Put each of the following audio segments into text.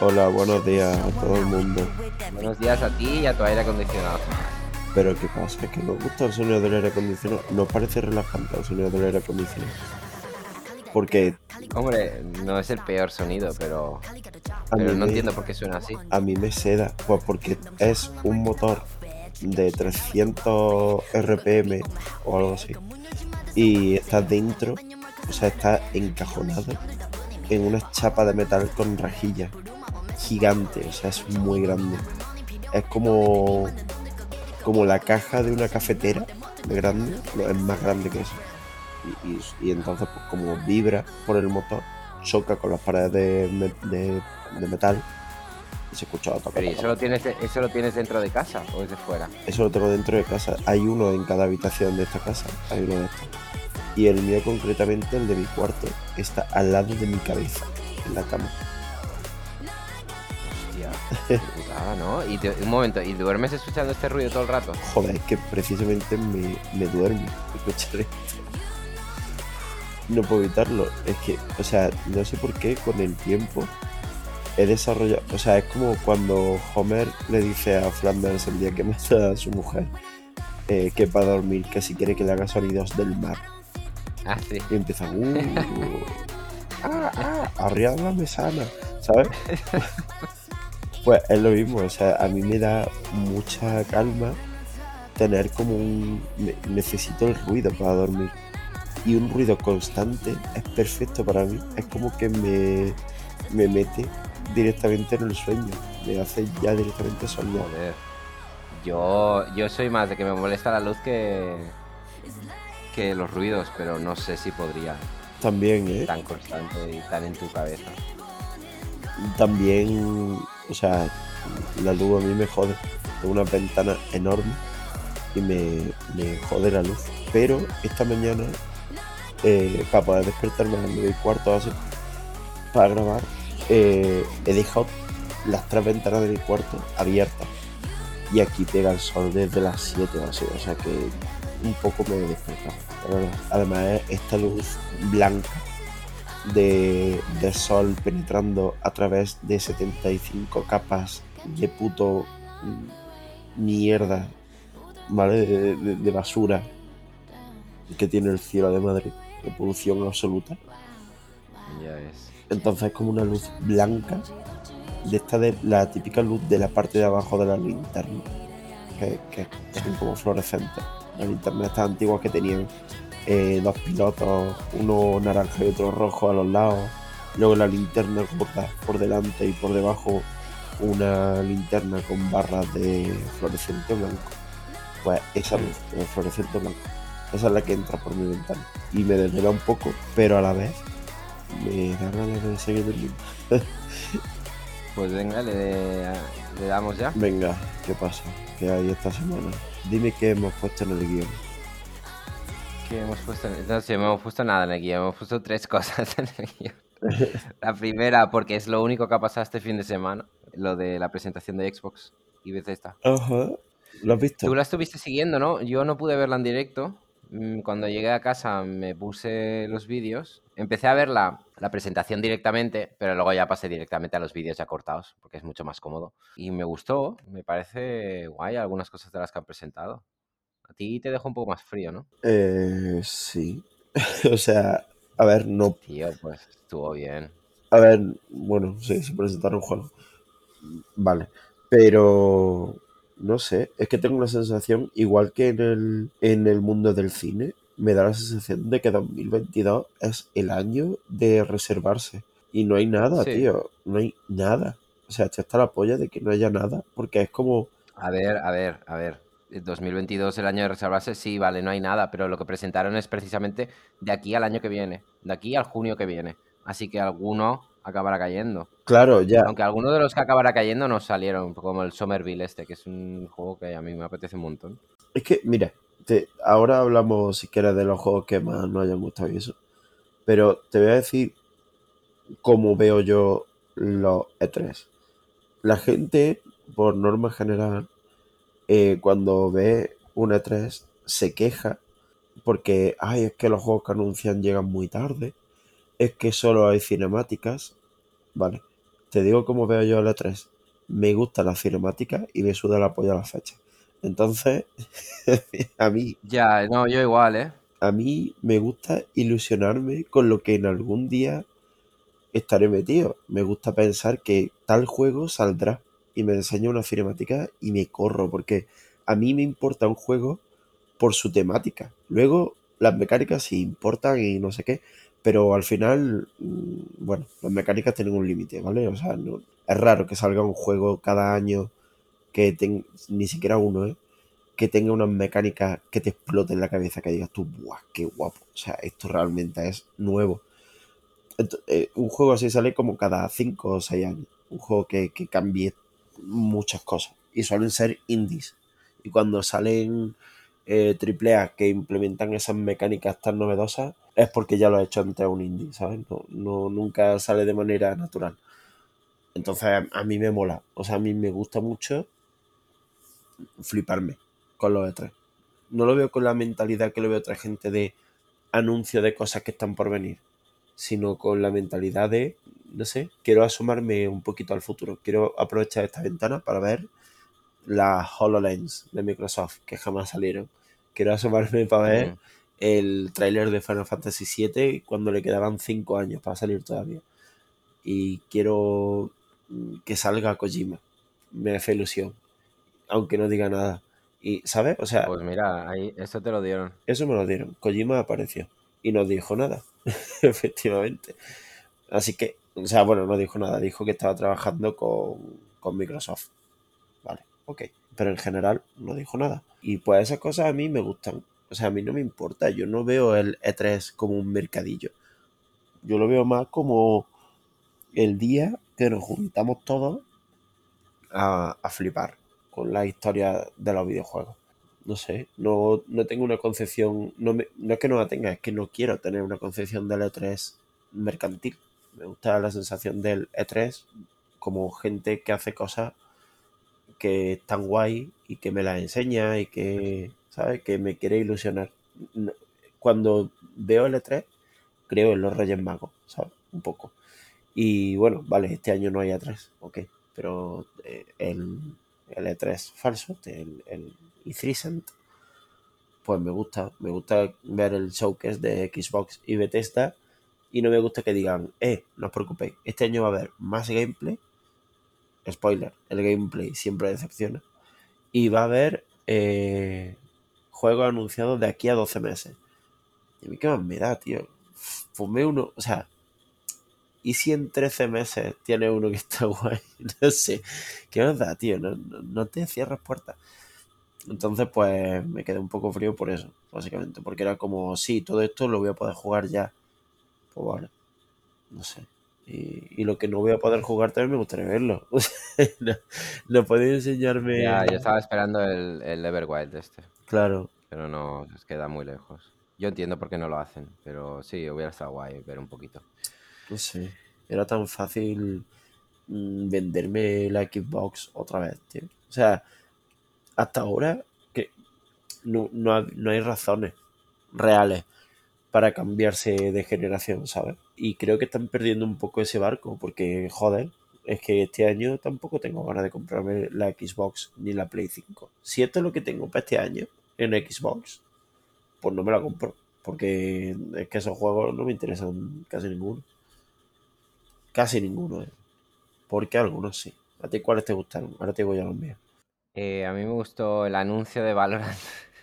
Hola, buenos días a todo el mundo. Buenos días a ti y a tu aire acondicionado. Pero ¿qué pasa? Es que nos gusta el sonido del aire acondicionado. Nos parece relajante el sonido del aire acondicionado. Porque Hombre, no es el peor sonido, pero, a pero no me, entiendo por qué suena así. a mí me seda. Pues porque es un motor de 300 RPM o algo así. Y está dentro, o sea, está encajonado en una chapa de metal con rejillas. Gigante, o sea, es muy grande. Es como, como la caja de una cafetera de grande, no, es más grande que eso. Y, y- y entonces, pues como vibra por el motor, choca con las paredes de, de- de metal y se escucha tocar. Pero ¿y eso lo, tienes, ¿eso lo tienes dentro de casa o es de fuera? Eso lo tengo dentro de casa. Hay uno en cada habitación de esta casa. Hay uno de estos. Y el mío concretamente, el de mi cuarto, está al lado de mi cabeza, en la cama. Hostia, putada, ¿no? Y te- un momento, ¿y duermes escuchando este ruido todo el rato? Joder, es que precisamente me, me duermo escuchar. No puedo evitarlo. Es que, o sea, no sé por qué con el tiempo he desarrollado. O sea, es como cuando Homer le dice a Flanders el día que mata a su mujer eh, que para dormir, que si quiere que le haga sonidos del mar. Ah, sí. Y empieza, uh, ah, ah, arriba la mesana, ¿sabes? Pues es lo mismo, o sea, a mí me da mucha calma tener como un... ne- Necesito el ruido para dormir. Y un ruido constante es perfecto para mí. Es como que me, me mete directamente en el sueño. Me hace ya directamente soñar. Joder. Yo, yo soy más de que me molesta la luz que, que los ruidos, pero no sé si podría También, ¿eh? tan constante y tan en tu cabeza. también, o sea, la luz a mí me jode. Tengo una ventana enorme y me, me jode la luz. Pero esta mañana, eh, para poder despertarme a las 9 y cuarto así, para grabar, eh, he dejado las tres ventanas de mi cuarto abiertas. Y aquí pega el sol desde las 7 o así, o sea que un poco me he despertado. Además, es esta luz blanca de, de sol penetrando a través de 75 capas de puto mm, mierda, ¿vale? De, de- de basura que tiene el cielo de Madrid, de polución absoluta. Ya ves. Entonces es como una luz blanca, de esta de la típica luz de la parte de abajo de la linterna, que, que son como fluorescentes. Las linternas estas antiguas que tenían eh, dos pilotos, uno naranja y otro rojo a los lados. Luego la linterna gorda por delante y por debajo una linterna con barras de fluorescente blanco. Pues esa luz, de fluorescente blanco. Esa es la que entra por mi ventana. Y me desvela un poco, pero a la vez me da ganas de seguir durmiendo. Pues venga, le, le damos ya. Venga, ¿qué pasa? ¿Qué hay esta semana? Dime qué hemos puesto en el guion. ¿Qué hemos puesto? en- No sé, no hemos puesto nada en el guion, hemos puesto tres cosas en el guion. La primera, porque es lo único que ha pasado este fin de semana, lo de la presentación de Xbox y Bethesda. Ajá. ¿Lo has visto? Tú la estuviste siguiendo, ¿no? Yo no pude verla en directo. Mm, Cuando llegué a casa me puse los vídeos. Empecé a ver la, la presentación directamente, pero luego ya pasé directamente a los vídeos ya cortados, porque es mucho más cómodo. Y me gustó, me parece guay algunas cosas de las que han presentado. A ti te dejó un poco más frío, ¿no? Eh, sí. o sea, a ver, no. Tío, pues estuvo bien. A ver, bueno, sí, se presentaron juegos. Vale. Pero no sé, es que tengo la sensación, igual que en el, en el mundo del cine, me da la sensación de que 2022 es el año de reservarse. Y no hay nada, Sí. tío. No hay nada. O sea, hasta la polla de que no haya nada. Porque es como. A ver, a ver, a ver. El 2022, el año de reservarse, sí, vale, no hay nada, pero lo que presentaron es precisamente de aquí al año que viene, de aquí al junio que viene. Así que alguno acabará cayendo. Claro, ya. Aunque algunos de los que acabará cayendo no salieron, como el Somerville este, que es un juego que a mí me apetece un montón. Es que, mira, ahora hablamos si quieres de los juegos que más nos hayan gustado y eso. Pero te voy a decir cómo veo yo los E3. La gente, por norma general, eh, cuando ve un E3, se queja porque, ay, es que los juegos que anuncian llegan muy tarde, es que solo hay cinemáticas, ¿vale? te digo cómo veo yo el E3. Me gusta la cinemática y me suda la polla a la fecha. Entonces, a mí, Ya, no, yo igual, ¿eh? a mí me gusta ilusionarme con lo que en algún día estaré metido. Me gusta pensar que tal juego saldrá y me enseña una cinemática y me corro, porque a mí me importa un juego por su temática. Luego, las mecánicas sí importan y no sé qué, pero al final, mm, bueno, las mecánicas tienen un límite, ¿vale? O sea, no- es raro que salga un juego cada año que tenga, ni siquiera uno, ¿eh? Que tenga unas mecánicas que te exploten la cabeza, que digas tú, ¡buah, qué guapo! O sea, esto realmente es nuevo. Eh, un juego así sale como cada 5 o 6 años. Un juego que, que cambie muchas cosas. Y suelen ser indies. Y cuando salen eh, AAA que implementan esas mecánicas tan novedosas, es porque ya lo ha hecho antes un indie, ¿sabes? No, no- nunca sale de manera natural. Entonces a mí me mola. O sea, a mí me gusta mucho fliparme con los E3. No lo veo con la mentalidad que lo veo otra gente de anuncio de cosas que están por venir, sino con la mentalidad de, no sé, quiero asomarme un poquito al futuro. Quiero aprovechar esta ventana para ver las HoloLens de Microsoft que jamás salieron. Quiero asomarme para ver Mm. el tráiler de Final Fantasy VII cuando le quedaban 5 años para salir todavía. Y quiero que salga Kojima. Me hace ilusión. Aunque no diga nada. Y, ¿sabes? O sea, Pues mira, ahí, eso te lo dieron. eso me lo dieron. Kojima apareció. Y no dijo nada. Efectivamente. Así que, o sea, bueno, no dijo nada. Dijo que estaba trabajando con, con Microsoft. Vale, ok. Pero en general no dijo nada. Y pues esas cosas a mí me gustan. O sea, a mí no me importa. Yo no veo el E3 como un mercadillo. Yo lo veo más como el día que nos juntamos todos a, a flipar con la historia de los videojuegos. No sé, no, no tengo una concepción, no, no es que no la tenga, es que no quiero tener una concepción del E3 mercantil. Me gusta la sensación del E3 como gente que hace cosas que están guay y que me las enseña y que, ¿sabes? Que me quiere ilusionar. Cuando veo el E3, creo en los Reyes Magos, ¿sabes? Un poco. Y bueno, vale, este año no hay E3, ok, pero eh, el, el E3 falso, el, el E3, pues me gusta, me gusta ver el showcase de Xbox y Bethesda y no me gusta que digan, eh, no os preocupéis, este año va a haber más gameplay, spoiler, el gameplay siempre decepciona, y va a haber eh, juegos anunciados de aquí a 12 meses. Y a mí qué más me da, tío. Fumé uno, o sea, ¿y si en 13 meses tiene uno que está guay? No sé, ¿qué más da, tío? No, no, no te cierres puertas. Entonces, pues me quedé un poco frío por eso, básicamente, porque era como, sí, todo esto lo voy a poder jugar ya. Pues vale, no sé. Y, y lo que no voy a poder jugar también me gustaría verlo. no, no podéis enseñarme. Ya, yo estaba esperando el, el Everwild este, Claro, pero no, queda muy lejos. Yo entiendo por qué no lo hacen, pero sí, hubiera estado guay ver un poquito. No sé. Era tan fácil mm, venderme la Xbox otra vez, tío. O sea, hasta ahora que no, no, no hay razones reales para cambiarse de generación, ¿sabes? Y creo que están perdiendo un poco ese barco, porque, joder, es que este año tampoco tengo ganas de comprarme la Xbox ni la Play 5. Si esto es lo que tengo para este año en Xbox, pues no me la compro, porque es que esos juegos no me interesan casi ninguno. Casi ninguno, ¿eh? Porque algunos sí. ¿A ti cuáles te gustaron? Ahora te digo ya los míos. Eh, a mí me gustó el anuncio de Valorant.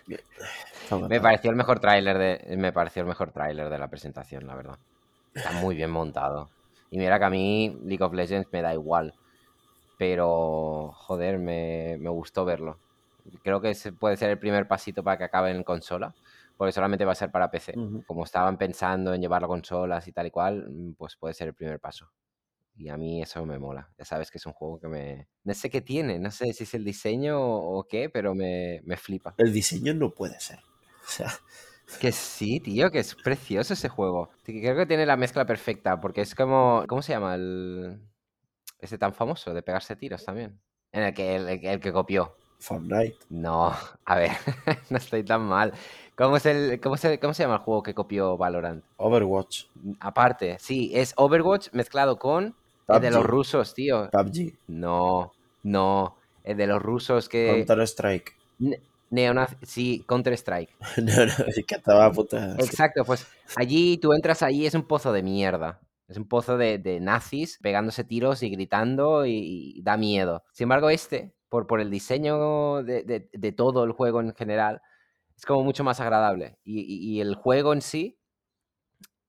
Me pareció el mejor tráiler de, me pareció el mejor tráiler de la presentación, la verdad. Está muy bien montado. Y mira que a mí League of Legends me da igual. Pero, joder, me, me gustó verlo. Creo que ese puede ser el primer pasito para que acabe en consola. Porque solamente va a ser para PC. Como estaban pensando en llevarlo a consolas y tal y cual, pues puede ser el primer paso. Y a mí eso me mola. Ya sabes que es un juego que me... No sé qué tiene, no sé si es el diseño o qué, pero me, me flipa. El diseño no puede ser. O sea, Que sí, tío, que es precioso ese juego. Creo que tiene la mezcla perfecta, porque es como. ¿Cómo se llama? El. Ese tan famoso de pegarse tiros también. En el que, el, el que copió. Fortnite. No, a ver, no estoy tan mal. ¿Cómo, es el, cómo, se, ¿Cómo se llama el juego que copió Valorant? Overwatch. Aparte, sí, es Overwatch mezclado con Es de los PUBG. rusos, tío. PUBG. No, no. Es de los rusos que. Counter Strike. Ne-. Sí, Counter-Strike. no, no, es que estaba puta. Exacto, pues allí tú entras allí, es un pozo de mierda. Es un pozo de, de nazis pegándose tiros y gritando y, y da miedo. Sin embargo, este, por, por el diseño de, de- de todo el juego en general, es como mucho más agradable. Y, y- y el juego en sí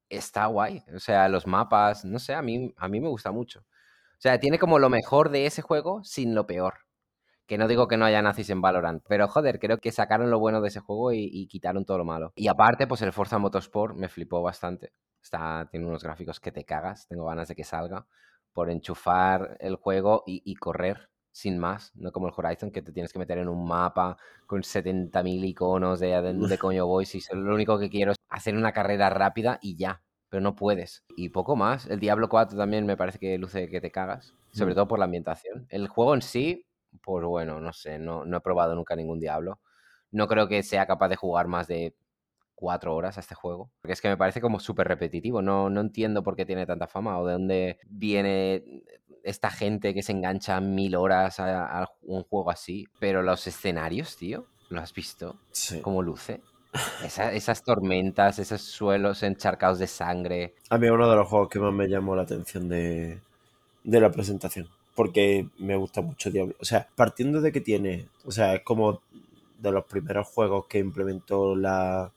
está guay. O sea, los mapas, no sé, a mí, a mí me gusta mucho. O sea, tiene como lo mejor de ese juego sin lo peor. Que no digo que no haya nazis en Valorant, pero joder, creo que sacaron lo bueno de ese juego y, quitaron todo lo malo. Y aparte, pues el Forza Motorsport me flipó bastante. Está, tiene unos gráficos que te cagas, tengo ganas de que salga. Por enchufar el juego y correr sin más, no como el Horizon, que te tienes que meter en un mapa con 70.000 iconos de a dónde coño voy. Si lo único que quiero es hacer una carrera rápida y ya, pero no puedes. Y poco más. El Diablo 4 también me parece que luce que te cagas, sobre Mm. todo por la ambientación. El juego en sí, pues bueno, no sé, no, no he probado nunca ningún Diablo. No creo que sea capaz de jugar más de cuatro horas a este juego. Porque es que me parece como súper repetitivo. No, no entiendo por qué tiene tanta fama o de dónde viene esta gente que se engancha mil horas a, a un juego así. Pero los escenarios, tío, ¿lo has visto? Sí. ¿Cómo luce? Esa- esas tormentas, esos suelos encharcados de sangre. A mí es uno de los juegos que más me llamó la atención de, de la presentación. Porque me gusta mucho Diablo. O sea, partiendo de que tiene. O sea, es como de los primeros juegos que implementó la.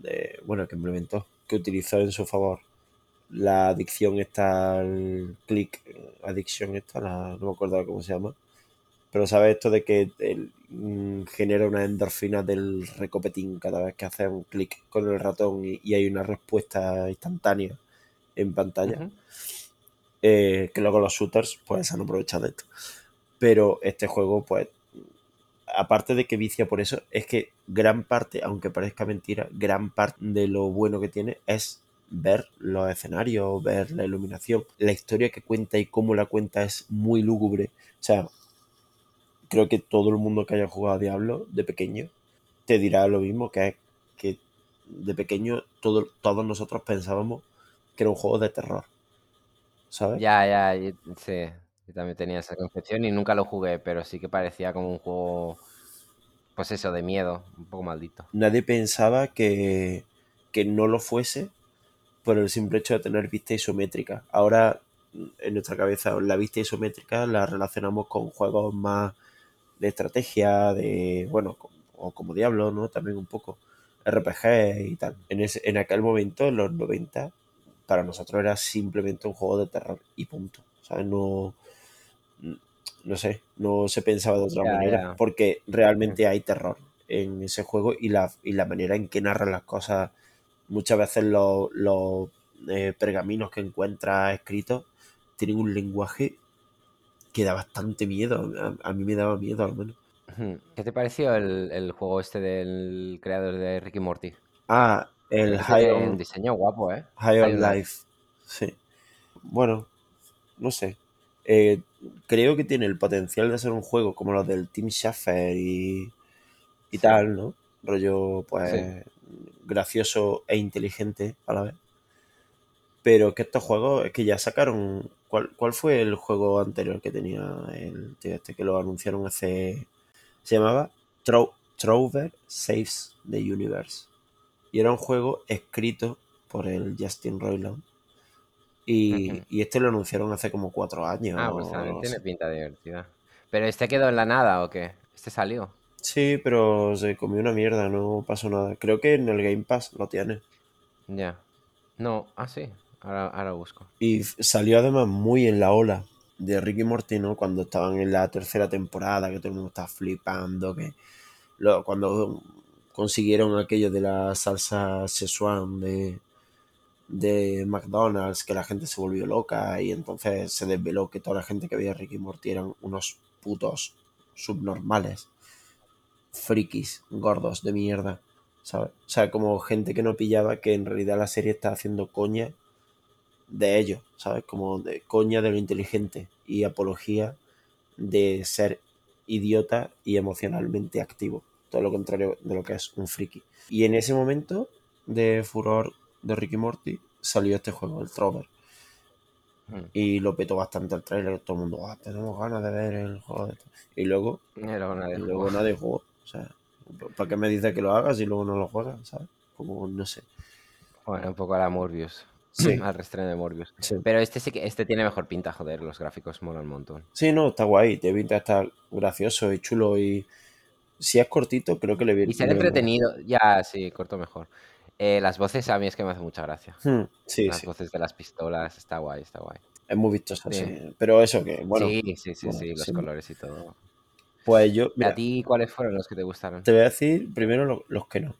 de- bueno, que implementó. Que utilizó en su favor la adicción esta al click. Adicción esta, la- no me acuerdo cómo se llama. Pero sabes esto de que el- mm, genera una endorfina del recopetín cada vez que haces un clic con el ratón y, y hay una respuesta instantánea en pantalla. Eh, que luego los shooters pues han aprovechado de esto. Pero este juego, pues, aparte de que vicia por eso, es que gran parte, aunque parezca mentira, gran parte de lo bueno que tiene es ver los escenarios, ver la iluminación, la historia que cuenta y cómo la cuenta es muy lúgubre. O sea, creo que todo el mundo que haya jugado a Diablo de pequeño te dirá lo mismo, que es que de pequeño todo- todos nosotros pensábamos que era un juego de terror. ¿Sabes? Ya, ya, yo- sí. Yo también tenía esa concepción y nunca lo jugué, pero sí que parecía como un juego, pues eso, de miedo, un poco maldito. Nadie pensaba que, que no lo fuese por el simple hecho de tener vista isométrica. Ahora, en nuestra cabeza, la vista isométrica la relacionamos con juegos más de estrategia, de, bueno, o como Diablo, ¿no? También un poco RPG y tal. En, ese, en aquel momento, en los 90, para nosotros era simplemente un juego de terror y punto. ¿Sabes? No, no sé, no se pensaba de otra Ya, manera, ya. porque realmente hay terror en ese juego y la, y la manera en que narran las cosas, muchas veces los, los, eh, pergaminos que encuentras escritos tienen un lenguaje que da bastante miedo, a, a mí me daba miedo al menos. ¿Qué te pareció el, el juego este del creador de Ricky Morty? Ah, el High on, diseño guapo, ¿eh? High on Life, sí. Bueno, no sé. Eh, creo que tiene el potencial de ser un juego como los del Team Schafer y, y Sí, tal, ¿no? Rollo, sí. Gracioso e inteligente a la vez. Pero que estos juegos es que ya sacaron. ¿Cuál, cuál fue el juego anterior que tenía el tío este que lo anunciaron hace. Se llamaba Tro- Trover Saves the Universe. Y era un juego escrito por el Justin Roiland. Y, y este lo anunciaron hace como cuatro años Ah, pues o tiene pinta divertida. ¿Pero este quedó en la nada o qué? ¿Este salió? Sí, pero se comió una mierda, no pasó nada. Creo que en el Game Pass lo tiene. Ya. No, ah, sí. Ahora, ahora busco. Y salió además muy en la ola de Ricky Morty, ¿no? Cuando estaban en la tercera temporada, que todo el mundo estaba flipando, que lo- cuando consiguieron aquello de la salsa Szechuan de, de McDonald's, que la gente se volvió loca y entonces se desveló que toda la gente que veía Ricky Morty eran unos putos subnormales, frikis, gordos de mierda, ¿sabes? O sea, como gente que no pillaba que en realidad la serie está haciendo coña de ellos, ¿sabes? Como de coña de lo inteligente y apología de ser idiota y emocionalmente activo. Todo lo contrario de lo que es un friki. Y en ese momento de furor de Ricky Morty salió este juego, el Trover. Mm. Y lo petó bastante el trailer. Todo el mundo, "Ah, tenemos ganas de ver el juego. de esto". Y luego, y luego nadie jugó. O sea, ¿para qué me dices que lo hagas y luego no lo juegas? ¿Sabes? Como, no sé. Bueno, un poco a la Morbius. Sí. Al restreno de Morbius. Sí. Pero este sí que este tiene mejor pinta, joder, los gráficos molan un montón. Sí, no, está guay. Te pinta estar gracioso y chulo. Y si es cortito, creo que le viene. Y ser entretenido, ya, sí, corto mejor. Eh, las voces a mí es que me hace mucha gracia. Hmm, sí, las sí. voces de las pistolas, está guay, está guay. Es muy vistoso, Sí. Pero eso que, bueno, sí, sí, sí, bueno, sí, los colores y todo. Pues yo, ¿Y mira, ¿A ti cuáles fueron los que te gustaron? te voy a decir primero lo- los que no.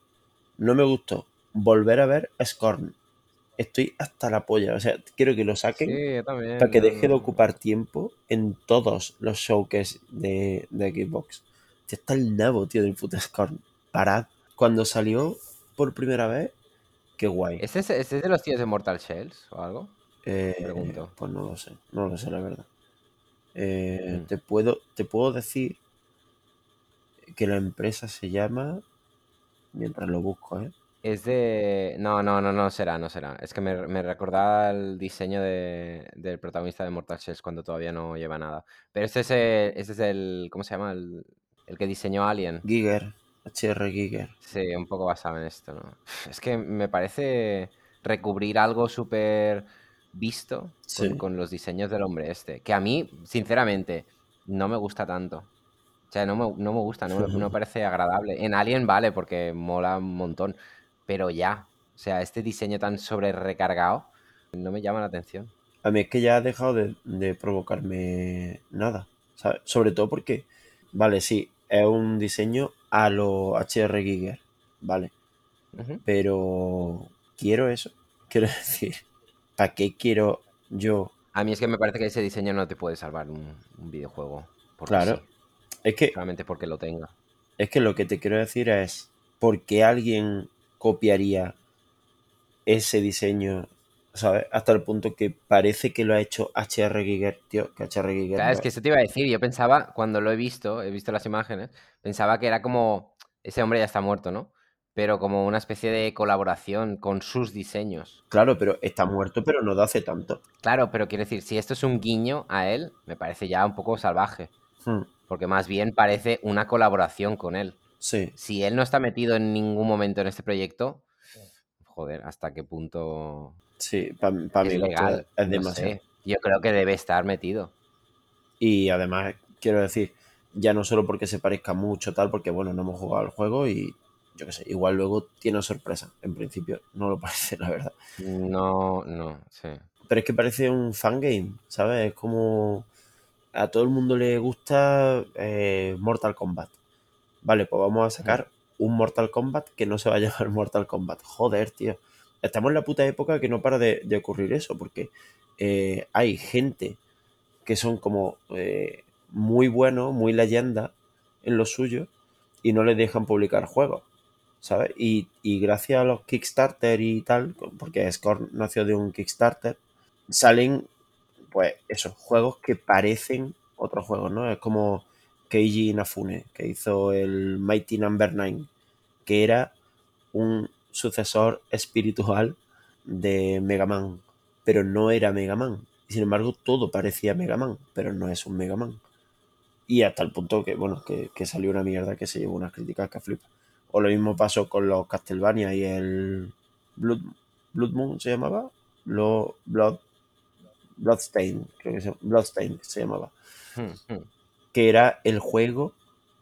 No me gustó volver a ver Scorn. Estoy hasta la polla. O sea, quiero que lo saquen Sí, también. para que no, deje de no. ocupar tiempo en todos los showcases de, de Xbox. Tío, está el nabo, tío, del puto Scorn. Parad. Cuando salió por primera vez, qué guay. ¿Este es, este es de los tíos de Mortal Shells o algo? Eh, pregunto. Pues no lo sé, no lo sé la verdad. Eh, Mm. te, puedo, te puedo decir que la empresa se llama, mientras lo busco, ¿eh? Es de... No, no, no, no será, no será. Es que me, me recordaba el diseño de- del protagonista de Mortal Shells cuando todavía no lleva nada. Pero este es el... Este es el ¿Cómo se llama? El, el que diseñó Alien. Giger, HR Giger. Sí, un poco basado en esto, ¿no? Es que me parece recubrir algo súper visto con, los diseños del hombre este. Que a mí, sinceramente, no me gusta tanto. O sea, no me, no me gusta, no me, no parece agradable. En Alien vale, porque mola un montón. Pero ya, o sea, este diseño tan sobre recargado no me llama la atención. A mí es que ya ha dejado de, de provocarme nada, ¿sabes? Sobre todo porque, vale, sí, es un diseño a lo HR Giger, vale, pero quiero eso, quiero decir, ¿para qué quiero yo? A mí es que me parece que ese diseño no te puede salvar un, un videojuego. Claro. sí, Es que solamente porque lo tenga. Es que lo que te quiero decir es, ¿por qué alguien copiaría ese diseño, ¿sabes? Hasta el punto que parece que lo ha hecho HR Giger, tío, que HR Giger... Claro, es que eso te iba a decir. Yo pensaba, cuando lo he visto, he visto las imágenes, pensaba que era como. Ese hombre ya está muerto, ¿no? Pero como una especie de colaboración con sus diseños. Claro, pero está muerto, pero no de hace tanto. Claro, pero quiero decir, si esto es un guiño a él, me parece ya un poco salvaje. Hmm, Porque más bien parece una colaboración con él. sí, Si él no está metido en ningún momento en este proyecto, joder, ¿hasta qué punto sí, para mí es esto legal? es, es No demasiado. sé. Yo creo que debe estar metido. Y además, quiero decir, ya no solo porque se parezca mucho tal, porque bueno, no hemos jugado al juego y yo qué sé, igual luego tiene sorpresa. En principio no lo parece, la verdad. No, no, sí. Pero es que parece un fangame, ¿sabes? Es como a todo el mundo le gusta eh, Mortal Kombat. Vale, pues vamos a sacar un Mortal Kombat que no se va a llamar Mortal Kombat. Joder, tío. Estamos en la puta época que no para de, de ocurrir eso, porque eh, hay gente que son como eh, muy buenos, muy leyenda en lo suyo, y no les dejan publicar juegos. ¿Sabes? Y, y gracias a los Kickstarter y tal, porque Scorn nació de un Kickstarter, salen, pues, esos juegos que parecen otros juegos, ¿no? Es como Keiji Inafune, que hizo el Mighty Number 9, que era un sucesor espiritual de Mega Man, pero no era Mega Man. Sin embargo, todo parecía Mega Man, pero no es un Mega Man. Y hasta el punto que, bueno, que, que salió una mierda que se llevó unas críticas que flipa. O lo mismo pasó con los Castlevania y el Blood, Blood Moon se llamaba. Lo, Blood, Bloodstain, creo que se, Bloodstain se llamaba. Hmm, hmm. Que era el juego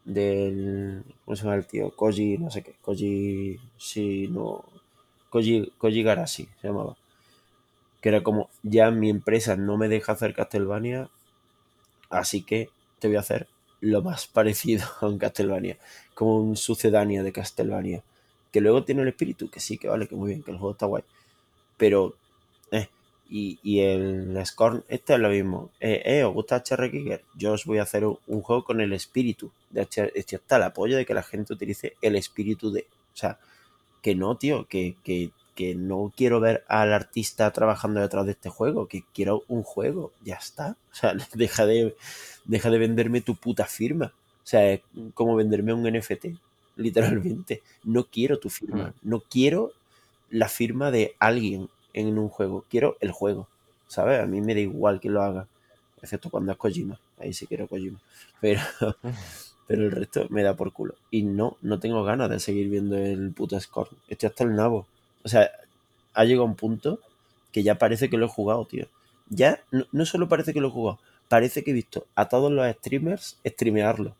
del. ¿Cómo se llama el tío? Koji, no sé qué. Koji. Sí, no. Koji, Koji Garashi se llamaba. Que era como, ya mi empresa no me deja hacer Castlevania, así que te voy a hacer lo más parecido a un Castlevania. Como un sucedáneo de Castlevania. Que luego tiene el espíritu, que sí, que vale, que muy bien, que el juego está guay. Pero, eh, y, y el Scorn, este es lo mismo. Eh, eh, ¿os gusta HR Giger? Yo os voy a hacer un, un juego con el espíritu de HR. Esto está el apoyo de que la gente utilice el espíritu de. O sea, que no, tío, que, que, que no quiero ver al artista trabajando detrás de este juego, que quiero un juego, ya está. O sea, deja de, deja de venderme tu puta firma. O sea, es como venderme un NFT, literalmente. No quiero tu firma, no quiero la firma de alguien en un juego, quiero el juego. ¿sabes? A mí me da igual que lo haga, excepto cuando es Kojima, ahí sí quiero Kojima, pero, pero el resto me da por culo. Y no, no tengo ganas de seguir viendo el puto Scorn, estoy hasta el nabo. O sea, ha llegado un punto que ya parece que lo he jugado, tío. Ya no, no solo parece que lo he jugado, parece que he visto a todos los streamers streamearlo,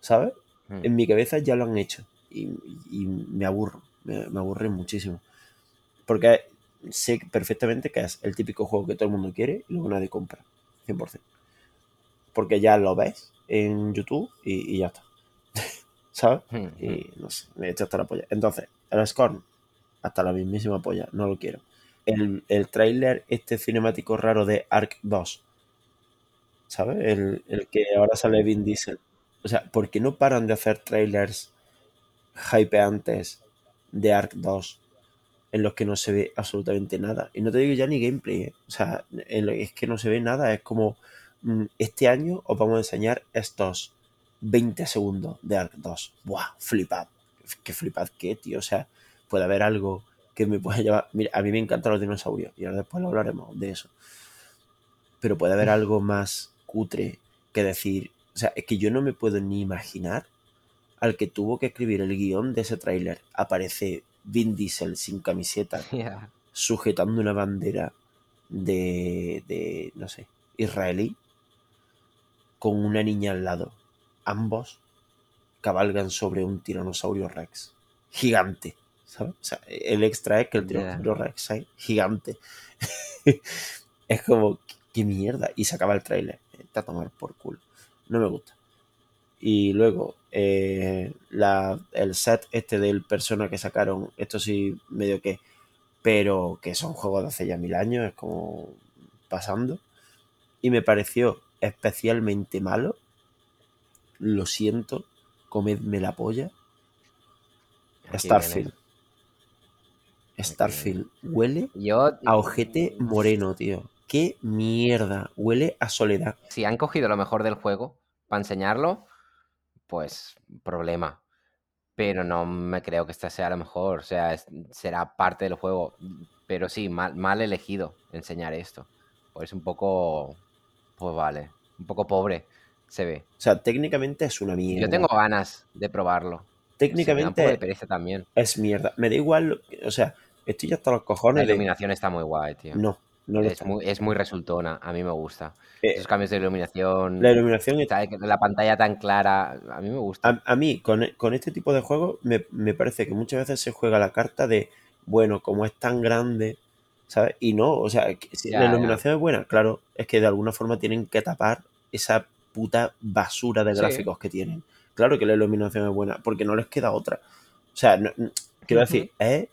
¿sabes? Mm. En mi cabeza ya lo han hecho y, y me aburro, me, me aburre muchísimo. Porque sé perfectamente que es el típico juego que todo el mundo quiere y luego nadie compra, 100%. Porque ya lo ves en YouTube y, y ya está. ¿Sabes? Mm, Y no sé, me he hecho hasta la polla. Entonces, el Scorn, hasta la mismísima polla, no lo quiero. El, el tráiler este cinemático raro de Ark 2, ¿sabes? El, el que ahora sale Vin Diesel. O sea, ¿por qué no paran de hacer trailers hypeantes de Ark 2 en los que no se ve absolutamente nada? Y no te digo ya ni gameplay, ¿eh? O sea, es que no se ve nada. Es como, mm, este año os vamos a enseñar estos 20 segundos de Ark 2. ¡Buah! Flipad. ¿Qué flipad qué, tío? O sea, puede haber algo que me pueda llevar... Mira, a mí me encantan los dinosaurios y ahora después lo hablaremos de eso. Pero puede haber algo más cutre que decir... O sea, es que yo no me puedo ni imaginar al que tuvo que escribir el guion de ese tráiler. Aparece Vin Diesel sin camiseta, sujetando una bandera de, de, no sé, israelí, con una niña al lado. Ambos cabalgan sobre un tiranosaurio rex gigante, ¿sabes? O sea, el extra es que el tiranosaurio rex es gigante. es como, qué mierda. Y se acaba el tráiler. Está a tomar por culo. No me gusta. Y luego, eh, la, el set este del Persona que sacaron, esto sí, medio que, pero que son juegos de hace ya mil años, es como pasando. Y me pareció especialmente malo. Lo siento, comedme la polla. Aquí Starfield. viene. Starfield huele Yo, a ojete moreno, tío. Qué mierda. Huele a soledad. si han cogido lo mejor del juego para enseñarlo, pues problema. Pero no me creo que esta sea lo mejor. O sea, es- será parte del juego. Pero sí, mal, mal elegido enseñar esto. Pues un poco. Pues vale. Un poco pobre se ve. O sea, técnicamente es una mierda. Yo tengo ganas de probarlo. Sí, Técnicamente pereza también. es mierda. Me da igual. O sea, estoy ya hasta los La cojones de. iluminación está muy guay, tío. No, no lo Es muy, es muy resultona. A mí me gusta. Eh, Esos cambios de iluminación. la iluminación. Que La pantalla tan clara. A mí me gusta. A, a mí, con, con este tipo de juegos, me, me parece que muchas veces se juega la carta de, bueno, como es tan grande, ¿sabes? Y no, o sea, si Ya, la ya. iluminación es buena, claro, es que de alguna forma tienen que tapar esa puta basura de Sí. gráficos que tienen. Claro que la iluminación es buena, porque no les queda otra. O sea, no- no- quiero decir, es,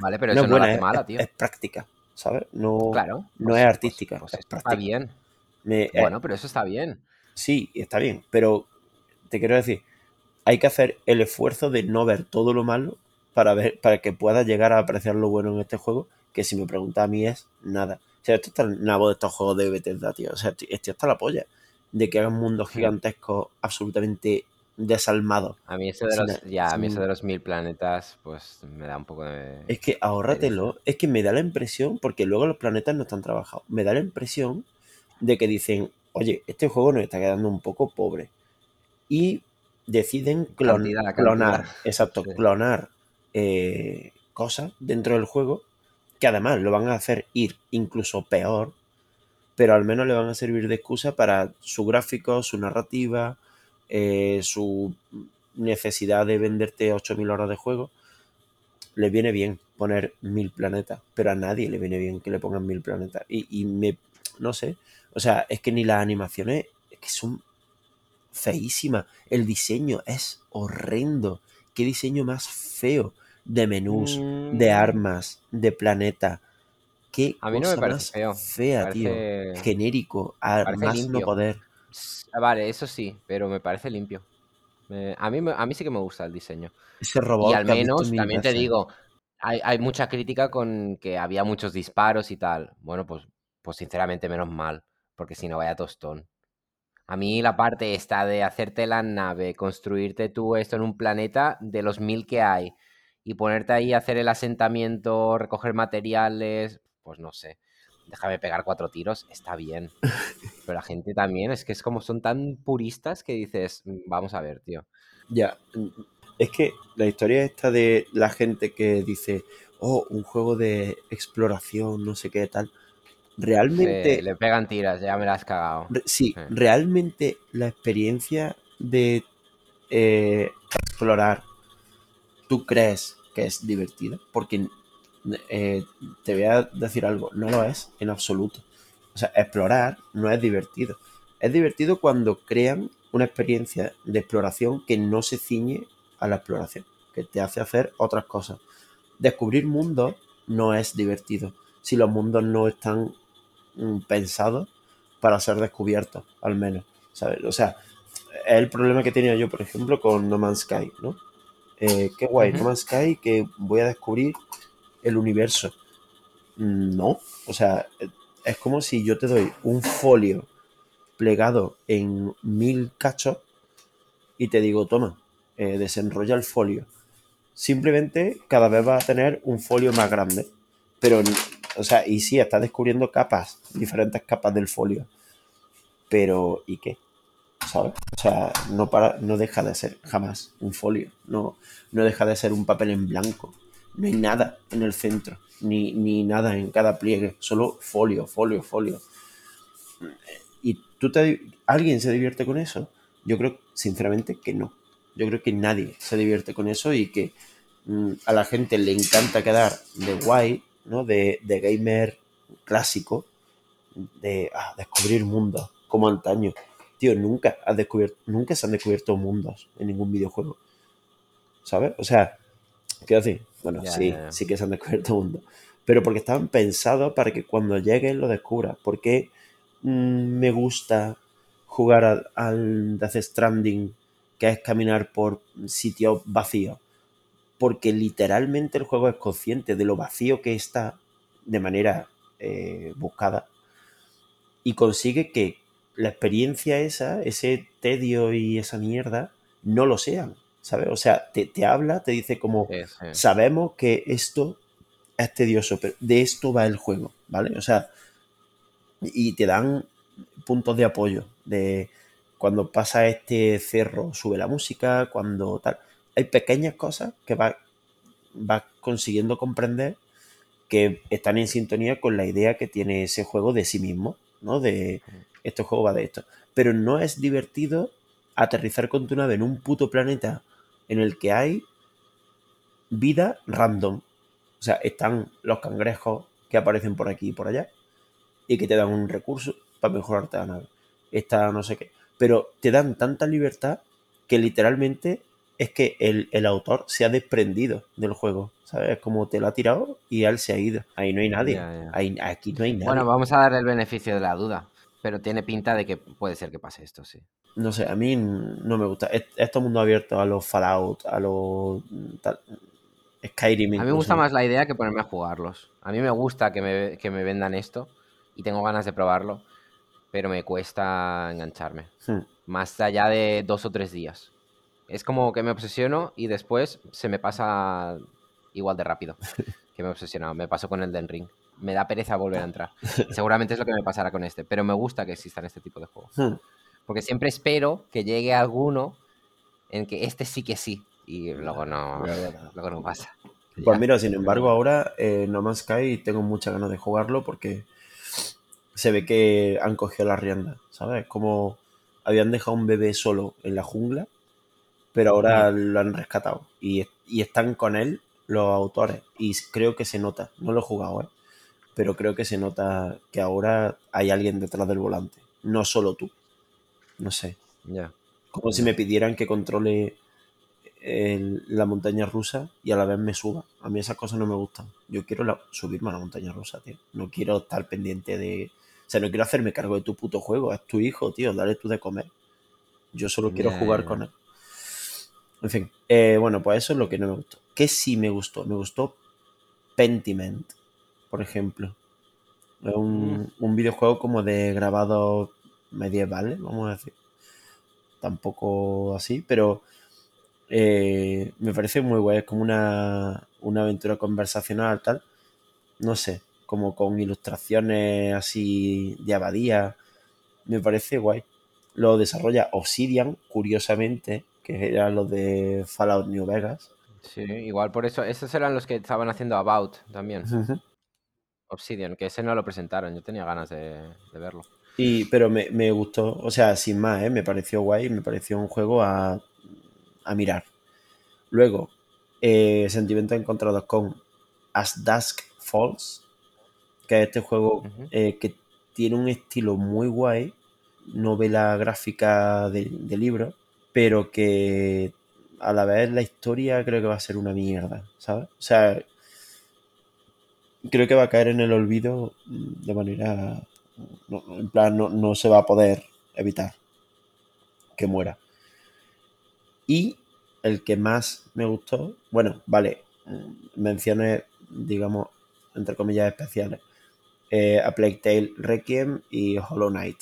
Vale, pero no eso es no la buena, hace es, mala, es- tío. es práctica, ¿sabes? No, Claro. no pues- es pues- artística, pues es está bien. Me- eh, Bueno, pero eso está bien. Sí, está bien, pero te quiero decir, hay que hacer el esfuerzo de no ver todo lo malo para ver, para que puedas llegar a apreciar lo bueno en este juego, que si me preguntas a mí es nada. O sea, esto está el nabo de estos juegos de Bethesda, tío. O sea, estoy hasta la polla de que hagan mundos gigantescos absolutamente desalmados. A mí eso de Sin- los, ya, a mí eso de los mil planetas, pues me da un poco de... Es que ahórratelo. Es que me da la impresión, porque luego los planetas no están trabajados, me da la impresión de que dicen, oye, este juego nos está quedando un poco pobre. Y deciden clon- Cantidad, cantidad. clonar, exacto, Sí. clonar eh, cosas dentro del juego que además lo van a hacer ir incluso peor, pero al menos le van a servir de excusa para su gráfico, su narrativa, eh, su necesidad de venderte 8.000 horas de juego. Le viene bien poner mil planetas, pero a nadie le viene bien que le pongan mil planetas. Y, y me, no sé, o sea, es que ni las animaciones, es que son feísimas. El diseño es horrendo. Qué diseño más feo de menús, de Mm, armas, de planeta. Qué A mí no me cosa parece más feo. fea, tío. Parece... Genérico, a más no poder. S- Vale, eso sí, pero me parece limpio. A, mí, a mí sí que me gusta el diseño. Ese robot Y al menos, también te digo, hay, hay mucha crítica con que había muchos disparos y tal. Bueno, pues, pues sinceramente menos mal, porque si no vaya tostón. A mí la parte esta de hacerte la nave, construirte tú esto en un planeta de los mil que hay y ponerte ahí a hacer el asentamiento, recoger materiales, pues no sé. Déjame pegar cuatro tiros, está bien. Pero la gente también es que es como son tan puristas que dices, "Mm, vamos a ver, tío. Ya, mm, es que la historia esta de la gente que dice, oh, un juego de exploración, no sé qué tal, realmente, le pegan tiras, ya me la has cagado. re- sí, Sí. realmente la experiencia de eh, explorar, ¿tú crees que es divertida? Porque eh, te voy a decir algo, no lo es en absoluto. O sea, explorar no es divertido. Es divertido cuando crean una experiencia de exploración que no se ciñe a la exploración, que te hace hacer otras cosas. Descubrir mundos no es divertido si los mundos no están mm, pensados para ser descubiertos, al menos. ¿sabes? O sea, es el problema que tenía yo, por ejemplo, con No Man's Sky, ¿no? Eh, qué guay. No Man's Sky, que voy a descubrir el universo. No, o sea, es como si yo te doy un folio plegado en mil cachos y te digo, toma, eh, desenrolla el folio. Simplemente cada vez va a tener un folio más grande. Pero, o sea, y sí, estás descubriendo capas, diferentes capas del folio. Pero, ¿y qué? ¿Sabes? O sea, no, para, no deja de ser jamás un folio. No, no deja de ser un papel en blanco. No hay nada en el centro, ni, ni nada en cada pliegue. Solo folio, folio, folio. ¿Y tú te, alguien se divierte con eso? Yo creo, sinceramente, que no. Yo creo que nadie se divierte con eso y que mm, a la gente le encanta quedar de guay, ¿no? De, de gamer clásico, de descubrir mundos, como antaño. Tío, nunca, has descubierto, nunca se han descubierto mundos en ningún videojuego. ¿Sabes? O sea, quiero decir, bueno, Ya, sí, ya, sí que se han descubierto mundos. Pero porque estaban pensados para que cuando llegues lo descubras. Porque mm, me gusta jugar al, al Death Stranding, que es caminar por sitios vacíos. Porque literalmente el juego es consciente de lo vacío que está de manera eh, buscada y consigue que la experiencia esa, ese tedio y esa mierda, no lo sean, ¿sabes? O sea, te, te habla, te dice como, Sí, sí. sabemos que esto es tedioso, pero de esto va el juego, ¿vale? O sea, y te dan puntos de apoyo, de cuando pasa este cerro sube la música, cuando tal. Hay pequeñas cosas que vas va consiguiendo comprender que están en sintonía con la idea que tiene ese juego de sí mismo, ¿no? De este juego va de esto. Pero no es divertido aterrizar con tu nave en un puto planeta en el que hay vida random. O sea, están los cangrejos que aparecen por aquí y por allá y que te dan un recurso para mejorarte la nave. Está no sé qué. Pero te dan tanta libertad que literalmente es que el, el autor se ha desprendido del juego. ¿Sabes? Es como te lo ha tirado y él se ha ido. Ahí no hay nadie. Ya, ya. Ahí, aquí no hay nadie. Bueno, vamos a darle el beneficio de la duda. Pero tiene pinta de que puede ser que pase esto, sí. no sé, a mí no me gusta. Es- Esto mundo abierto a los Fallout, a los tal- Skyrim. A mí me gusta más la idea que ponerme a jugarlos. A mí me gusta que me, que me vendan esto y tengo ganas de probarlo, pero me cuesta engancharme. Hmm. Más allá de dos o tres días. Es como que me obsesiono y después se me pasa igual de rápido que me he obsesionado. Me pasó con el Den Ring. Me da pereza volver a entrar. Seguramente es lo que me pasará con este, pero me gusta que existan este tipo de juegos. Hmm. Porque siempre espero que llegue alguno en que este sí que sí. Y luego no, luego no pasa. Pues Ya. mira, sin embargo, ahora eh, No Man's Sky tengo muchas ganas de jugarlo porque se ve que han cogido la rienda, ¿sabes? Como habían dejado un bebé solo en la jungla, pero ahora lo han rescatado y, y están con él los autores y creo que se nota, no lo he jugado, ¿eh? Pero creo que se nota que ahora hay alguien detrás del volante, no solo tú, no sé, Ya. como si me pidieran que controle el- la montaña rusa y a la vez me suba. A mí esas cosas no me gustan. Yo quiero la- subirme a la montaña rusa, tío. No quiero estar pendiente de... O sea, no quiero hacerme cargo de tu puto juego. Es tu hijo, tío. Dale tú de comer. Yo solo quiero jugar con él. En fin. eh, bueno, pues eso es lo que no me gustó. ¿Qué sí me gustó? Me gustó Pentiment, por ejemplo. Es un, un videojuego como de grabados medievales, vamos a decir. Tampoco así, pero eh, me parece muy guay. Es como una, una aventura conversacional, tal. No sé. como con ilustraciones así de abadía. Me parece guay. Lo desarrolla Obsidian, curiosamente, que eran los de Fallout New Vegas. Sí, igual por eso. Esos eran los que estaban haciendo About también. Obsidian, que ese no lo presentaron. Yo tenía ganas de, verlo. Y, pero me, me, gustó, o sea, sin más, ¿eh? me pareció guay, me pareció un juego a, a mirar. Luego, eh, sentimientos encontrados con As Dusk Falls, que es este juego eh, que tiene un estilo muy guay, novela gráfica de, libro, pero que a la vez la historia creo que va a ser una mierda, ¿sabes? O sea, creo que va a caer en el olvido de manera... en plan, no, no se va a poder evitar que muera. Y el que más me gustó, bueno, vale, menciones, digamos, entre comillas especiales. Eh, a Plague Tale Requiem y Hollow Knight.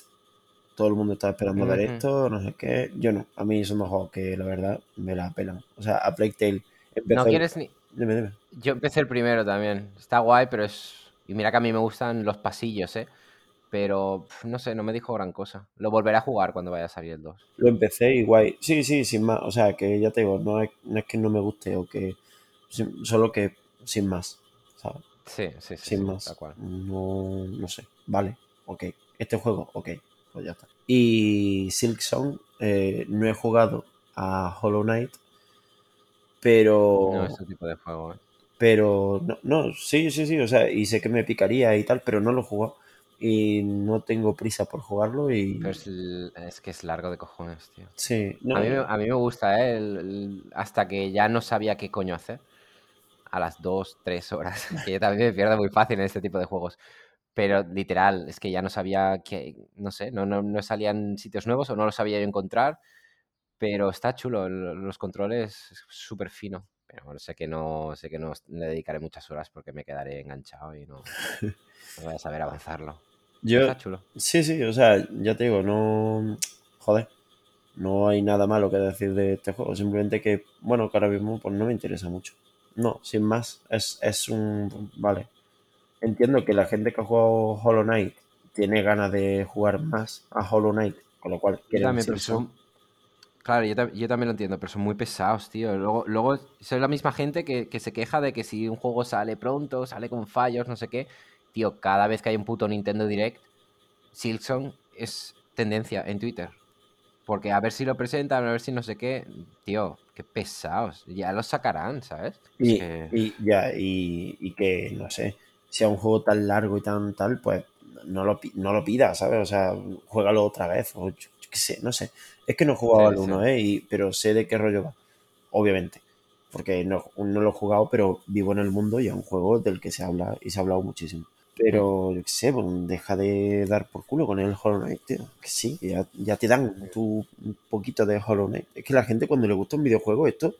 Todo el mundo está esperando ver esto, no sé qué. Yo no, a mí son dos juegos que la verdad me la pelan. O sea, a Plague Tale No quieres ni. Dime, dime. Yo empecé el primero también. Está guay, pero es. Y mira que a mí me gustan los pasillos, ¿eh? pero no sé, no me dijo gran cosa. Lo volveré a jugar cuando vaya a salir el 2. Lo empecé y guay. Sí, sí, sin más. O sea, que ya te digo, no es, que no me guste o que. Solo que sin más. ¿sabes? Sí, sí, sí. Sin más. No, no sé. Vale, ok. Este juego, ok. Pues ya está. Y Silk Song, eh, no he jugado a Hollow Knight, pero. No, ese tipo de juego, ¿eh? Pero, no, no, sí, sí, sí, o sea, y sé que me picaría y tal, pero no lo jugado y no tengo prisa por jugarlo y... es, que es largo de cojones, tío. Sí. a, mí, me gusta, ¿eh? hasta que ya no sabía qué coño hacer. A las dos, tres horas. que yo también me pierdo muy fácil en este tipo de juegos. Pero literal, es que ya no sabía que, no sé, no, no, no salían sitios nuevos o no los sabía yo encontrar. Pero está chulo, los controles súper fino. Pero bueno, sé que no, sé que no le dedicaré muchas horas porque me quedaré enganchado y no, no voy a saber avanzarlo. Yo, Sí, sí, o sea, ya te digo, no. Joder, no hay nada malo que decir de este juego. Simplemente que, bueno, que ahora mismo pues no me interesa mucho. No, sin más, es, es un. Vale. Entiendo que la gente que ha jugado Hollow Knight tiene ganas de jugar más a Hollow Knight, con lo cual quieren Claro, yo, también lo entiendo, pero son muy pesados, tío. Luego, luego soy la misma gente que, que se queja de que si un juego sale pronto, sale con fallos, no sé qué, tío, cada vez que hay un puto Nintendo Direct, Silksong es tendencia en Twitter. Porque a ver si lo presentan, a ver si no sé qué. Tío, qué pesados. Ya lo sacarán, ¿sabes? Y, ya, y, que, no sé, si es un juego tan largo y tan tal, pues no lo, no lo pidas, ¿sabes? O sea, juégalo otra vez. O yo, qué sé, no sé. Es que no he jugado al uno, ¿eh? pero sé de qué rollo va. Obviamente. Porque no, no lo he jugado, pero vivo en el mundo y es un juego del que se habla y se ha hablado muchísimo. Pero, yo qué sé, pues, deja de dar por culo con el Hollow Knight, tío. Que sí, ya, ya te dan tu, un poquito de Hollow Knight. Es que la gente cuando le gusta un videojuego, esto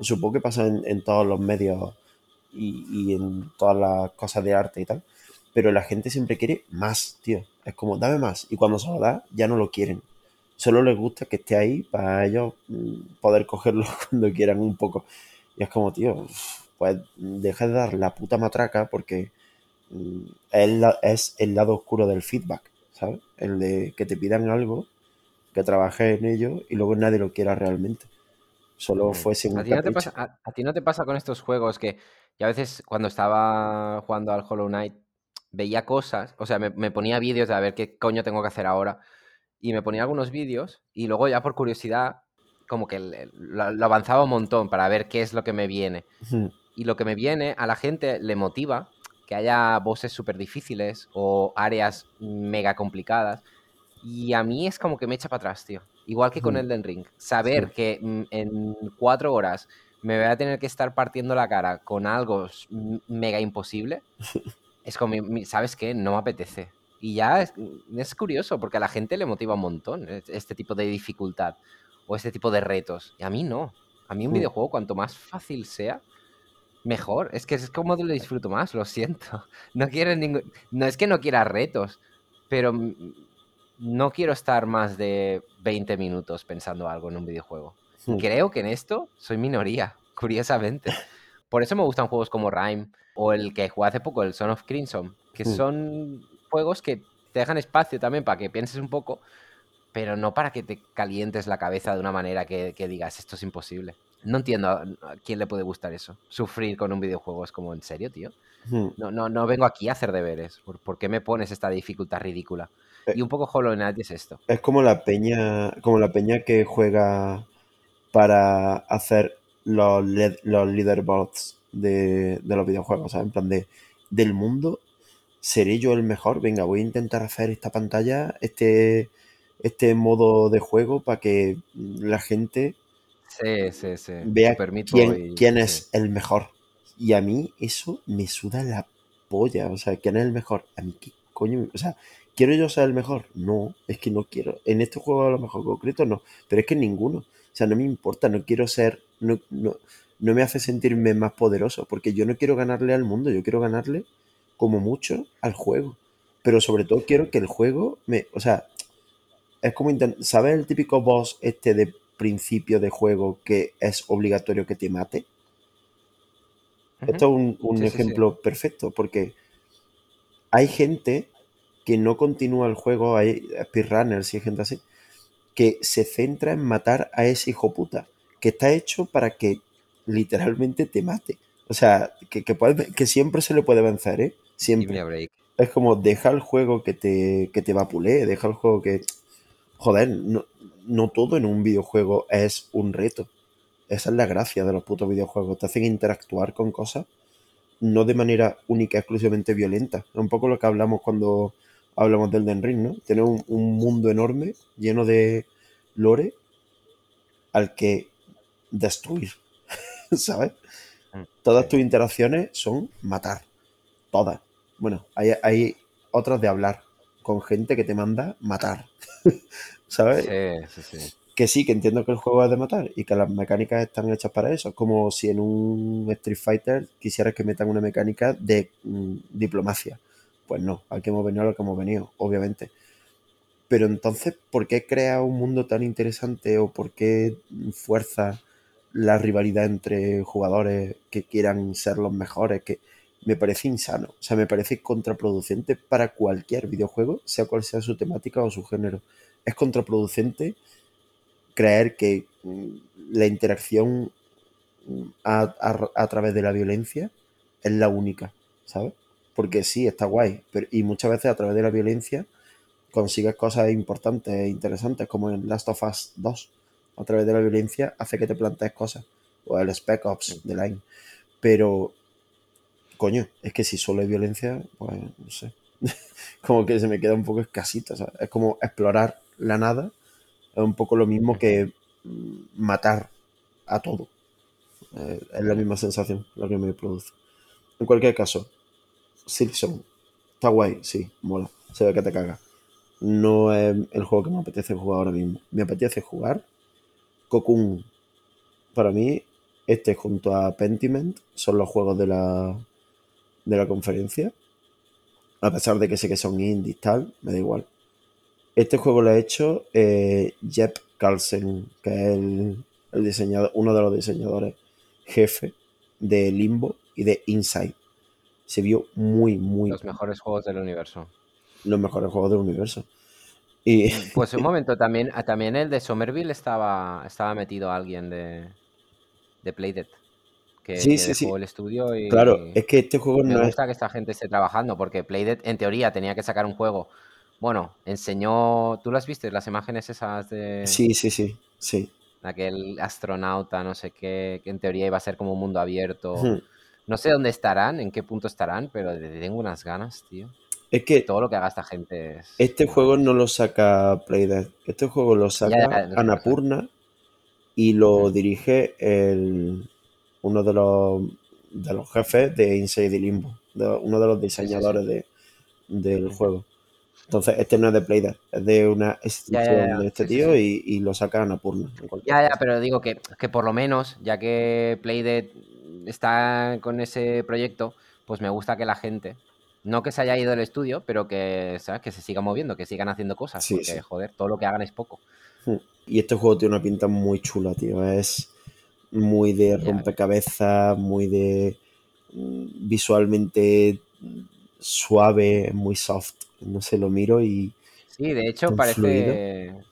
supongo que pasa en, todos los medios y, y, en todas las cosas de arte y tal. Pero la gente siempre quiere más, tío. Es como, dame más. Y cuando se lo da, ya no lo quieren. Solo les gusta que esté ahí para ellos mm, poder cogerlo cuando quieran un poco. Y es como, tío, pues deja de dar la puta matraca porque es, el lado oscuro del feedback, ¿sabes? El de que te pidan algo, que trabajes en ello y luego nadie lo quiera realmente. Solo fuese un ¿A ti, no te pasa, a, ti no te pasa con estos juegos que a veces cuando estaba jugando al Hollow Knight veía cosas, o sea, me, ponía vídeos de a ver qué coño tengo que hacer ahora y me ponía algunos vídeos y luego ya por curiosidad como que lo, avanzaba un montón para ver qué es lo que me viene. Y lo que me viene a la gente le motiva que haya bosses súper difíciles o áreas mega complicadas. Y a mí es como que me echa para atrás, tío. Igual que con Elden Ring. Saber que en cuatro horas me voy a tener que estar partiendo la cara con algo mega imposible, es como, ¿sabes qué? No me apetece. Y ya es, es, curioso porque a la gente le motiva un montón e, este tipo de dificultad o este tipo de retos. Y a mí no. A mí un videojuego, cuanto más fácil sea, Mejor, es que es como lo disfruto más, lo siento. No quiero ningún. No es que no quiera retos, pero no quiero estar más de 20 minutos pensando algo en un videojuego. Creo que en esto soy minoría, curiosamente. Por eso me gustan juegos como Rime o el que jugué hace poco, el Son of Crimson, que Mm. son juegos que te dejan espacio también para que pienses un poco, pero no para que te calientes la cabeza de una manera que, que digas esto es imposible. No entiendo a, a quién le puede gustar eso. Sufrir con un videojuego es como, ¿en serio, tío? Hmm. No, no, no vengo aquí a hacer deberes. ¿Por, por qué me pones esta dificultad ridícula? Eh. Y un poco Hollow Knight es esto. Es como la peña, como la peña que juega para hacer los, los leaderboards de, de los videojuegos, ¿sabes? En plan de, del mundo, ¿seré yo el mejor? Venga, voy a intentar hacer esta pantalla, este, este modo de juego para que la gente Sí, sí, sí. vea quién, quién es el mejor. Y a mí eso me suda la polla. O sea, ¿quién es el mejor? A mí, ¿qué coño? O sea, ¿quiero yo ser el mejor? No, es que no quiero. En este juego a lo mejor concreto no, pero es que ninguno. O sea, no me importa, no quiero ser, no, no, no me hace sentirme más poderoso, porque yo no quiero ganarle al mundo, yo quiero ganarle como mucho al juego. Pero sobre todo quiero que el juego me, o sea, es como ¿sabes el típico boss este de principio de juego que es obligatorio que te mate? Esto es un, un Sí, sí, sí. ejemplo perfecto, porque hay gente que no continúa el juego, hay speedrunners y hay gente así, que se centra en matar a ese hijo puta, que está hecho para que literalmente te mate. O sea, que, que, puedes- que siempre se le puede vencer, ¿eh? Siempre. break. Es como, deja el juego que te, que te vapulee, deja el juego que... Joder, no, no todo en un videojuego es un reto. Esa es la gracia de los putos videojuegos. Te hacen interactuar con cosas, no de manera única, exclusivamente violenta. Es un poco lo que hablamos cuando hablamos del Den Ring, ¿no? Tener un, un mundo enorme, lleno de lore, al que destruir, ¿sabes? Mm, Todas tus interacciones son matar. Todas. Bueno, hay, hay otras de hablar con gente que te manda matar. ¿Sabes? Sí, sí, sí. Que sí, que entiendo que el juego es de matar y que las mecánicas están hechas para eso. Es como si en un Street Fighter quisieras que metan una mecánica de mm, diplomacia. Pues no, aquí hemos venido a lo que hemos venido, obviamente. Pero entonces, ¿por qué crea un mundo tan interesante o por qué fuerza la rivalidad entre jugadores que quieran ser los mejores? Que me parece insano, o sea, me parece contraproducente para cualquier videojuego, sea cual sea su temática o su género. Es contraproducente creer que mm, la interacción mm, a, a- a través de la violencia es la única, ¿sabes? Porque sí, está guay, pero, y muchas veces a través de la violencia consigues cosas importantes e interesantes, como en Last of Us 2. A través de la violencia hace que te plantees cosas, o el Spec Ops de Line. Pero, coño, es que si solo hay violencia, pues no sé. como que se me queda un poco escasito, ¿sabes? Es como explorar la nada, es un poco lo mismo que mm, matar a todo. Eh, es la misma sensación lo que me produce. En cualquier caso, Silksong, está guay, sí, mola, se ve que te caga. No es el juego que me apetece jugar ahora mismo. Me apetece jugar Cocoon. Para mí, este junto a Pentiment son los juegos de la, de la conferencia. A pesar de que sé que son indies tal, me da igual. Este juego lo ha hecho eh, Jeb Carlsen, que es el, el diseñador, uno de los diseñadores jefe de Limbo y de Inside. Se vio muy, muy Los mejores juegos del universo. los mejores juegos del universo. Y Pues un momento, también, también el de Somerville estaba, estaba metido alguien de, de Playdead. Que, Sí, que sí, dejó sí. el estudio y claro, es que este juego me no es. gusta que esta gente esté trabajando porque Playdead en teoría tenía que sacar un juego. Bueno, enseñó, ¿tú las viste? Las imágenes esas de Sí, sí, sí, sí. aquel astronauta, no sé qué, que en teoría iba a ser como un mundo abierto. No sé dónde estarán, en qué punto estarán, pero tengo unas ganas, tío. Es que Todo lo que haga esta gente es... este juego no lo saca Playdead. Este juego lo saca ya. Annapurna y lo dirige el, uno de los, de los jefes de Inside Limbo, de- uno de los Sí, sí, sí. diseñadores de, del juego. Entonces, este no es de Playdead, es de una institución ya, ya. de este tío y, y lo saca Annapurna. en cualquier Ya, ya, pero digo que, que por lo menos, ya que Playdead está con ese proyecto, pues me gusta que la gente, no que se haya ido del estudio, pero que, ¿sabes? que se siga moviendo, que sigan haciendo cosas, Sí, porque, sí. joder, todo lo que hagan es poco. Y este juego tiene una pinta muy chula, tío. Es muy de rompecabezas, muy de mm, visualmente mm, suave, muy soft. No sé, lo miro y Sí, de hecho fluido. parece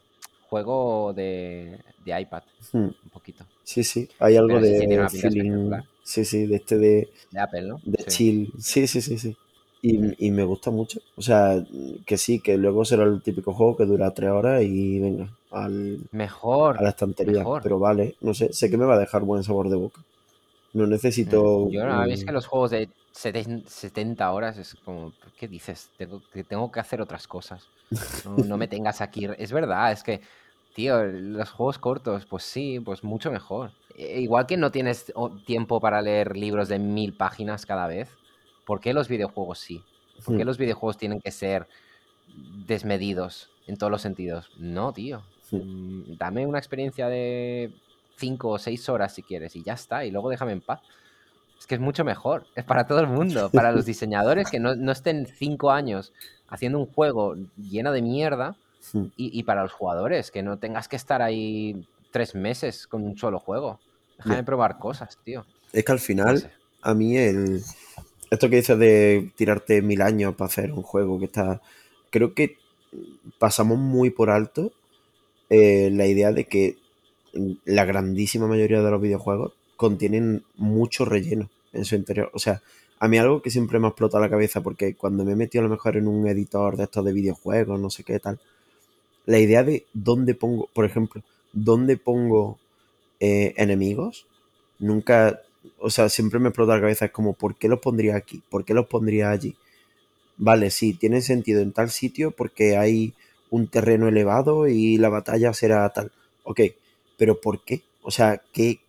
juego de, de iPad, Hmm, un poquito. Sí, sí, hay algo Pero sí, sí, de pinta feeling, sí, sí, de este de, De Apple, ¿no? de Sí. chill. Sí, sí, sí, sí. Y, y me gusta mucho. O sea, que sí, que luego será el típico juego que dura tres horas y venga, al, a Mejor, la estantería. mejor. Pero vale, no sé, sé que me va a dejar buen sabor de boca. No necesito. Yo no, es que los juegos de 70 70 horas es como, ¿qué dices? Tengo que, tengo que hacer otras cosas. No, no me tengas aquí. Es verdad, es que, tío, los juegos cortos, pues sí, pues mucho mejor. E- Igual que no tienes tiempo para leer libros de mil páginas cada vez, ¿por qué los videojuegos sí? ¿Por qué mm, los videojuegos tienen que ser desmedidos en todos los sentidos? No, tío. Mm. Dame una experiencia de 5 o 6 horas si quieres y ya está, y luego déjame en paz. Es que es mucho mejor, es para todo el mundo, para los diseñadores que no, no estén 5 años haciendo un juego lleno de mierda y, y para los jugadores que no tengas que estar ahí 3 meses con un solo juego. Déjame probar cosas, tío. Es que al No final, sé. a mí el. Esto que dices de tirarte mil años para hacer un juego que está. Creo que pasamos muy por alto eh, la idea de que la grandísima mayoría de los videojuegos contienen mucho relleno en su interior. O sea, a mí algo que siempre me ha explotado la cabeza, porque cuando me he metido a lo mejor en un editor de estos de videojuegos, no sé qué tal, la idea de dónde pongo, por ejemplo, dónde pongo eh, enemigos, nunca, o sea, siempre me explota la cabeza, es como, ¿por qué los pondría aquí? ¿Por qué los pondría allí? Vale, sí, tiene sentido en tal sitio porque hay un terreno elevado y la batalla será tal. Ok, pero ¿por qué? O sea, ¿qué,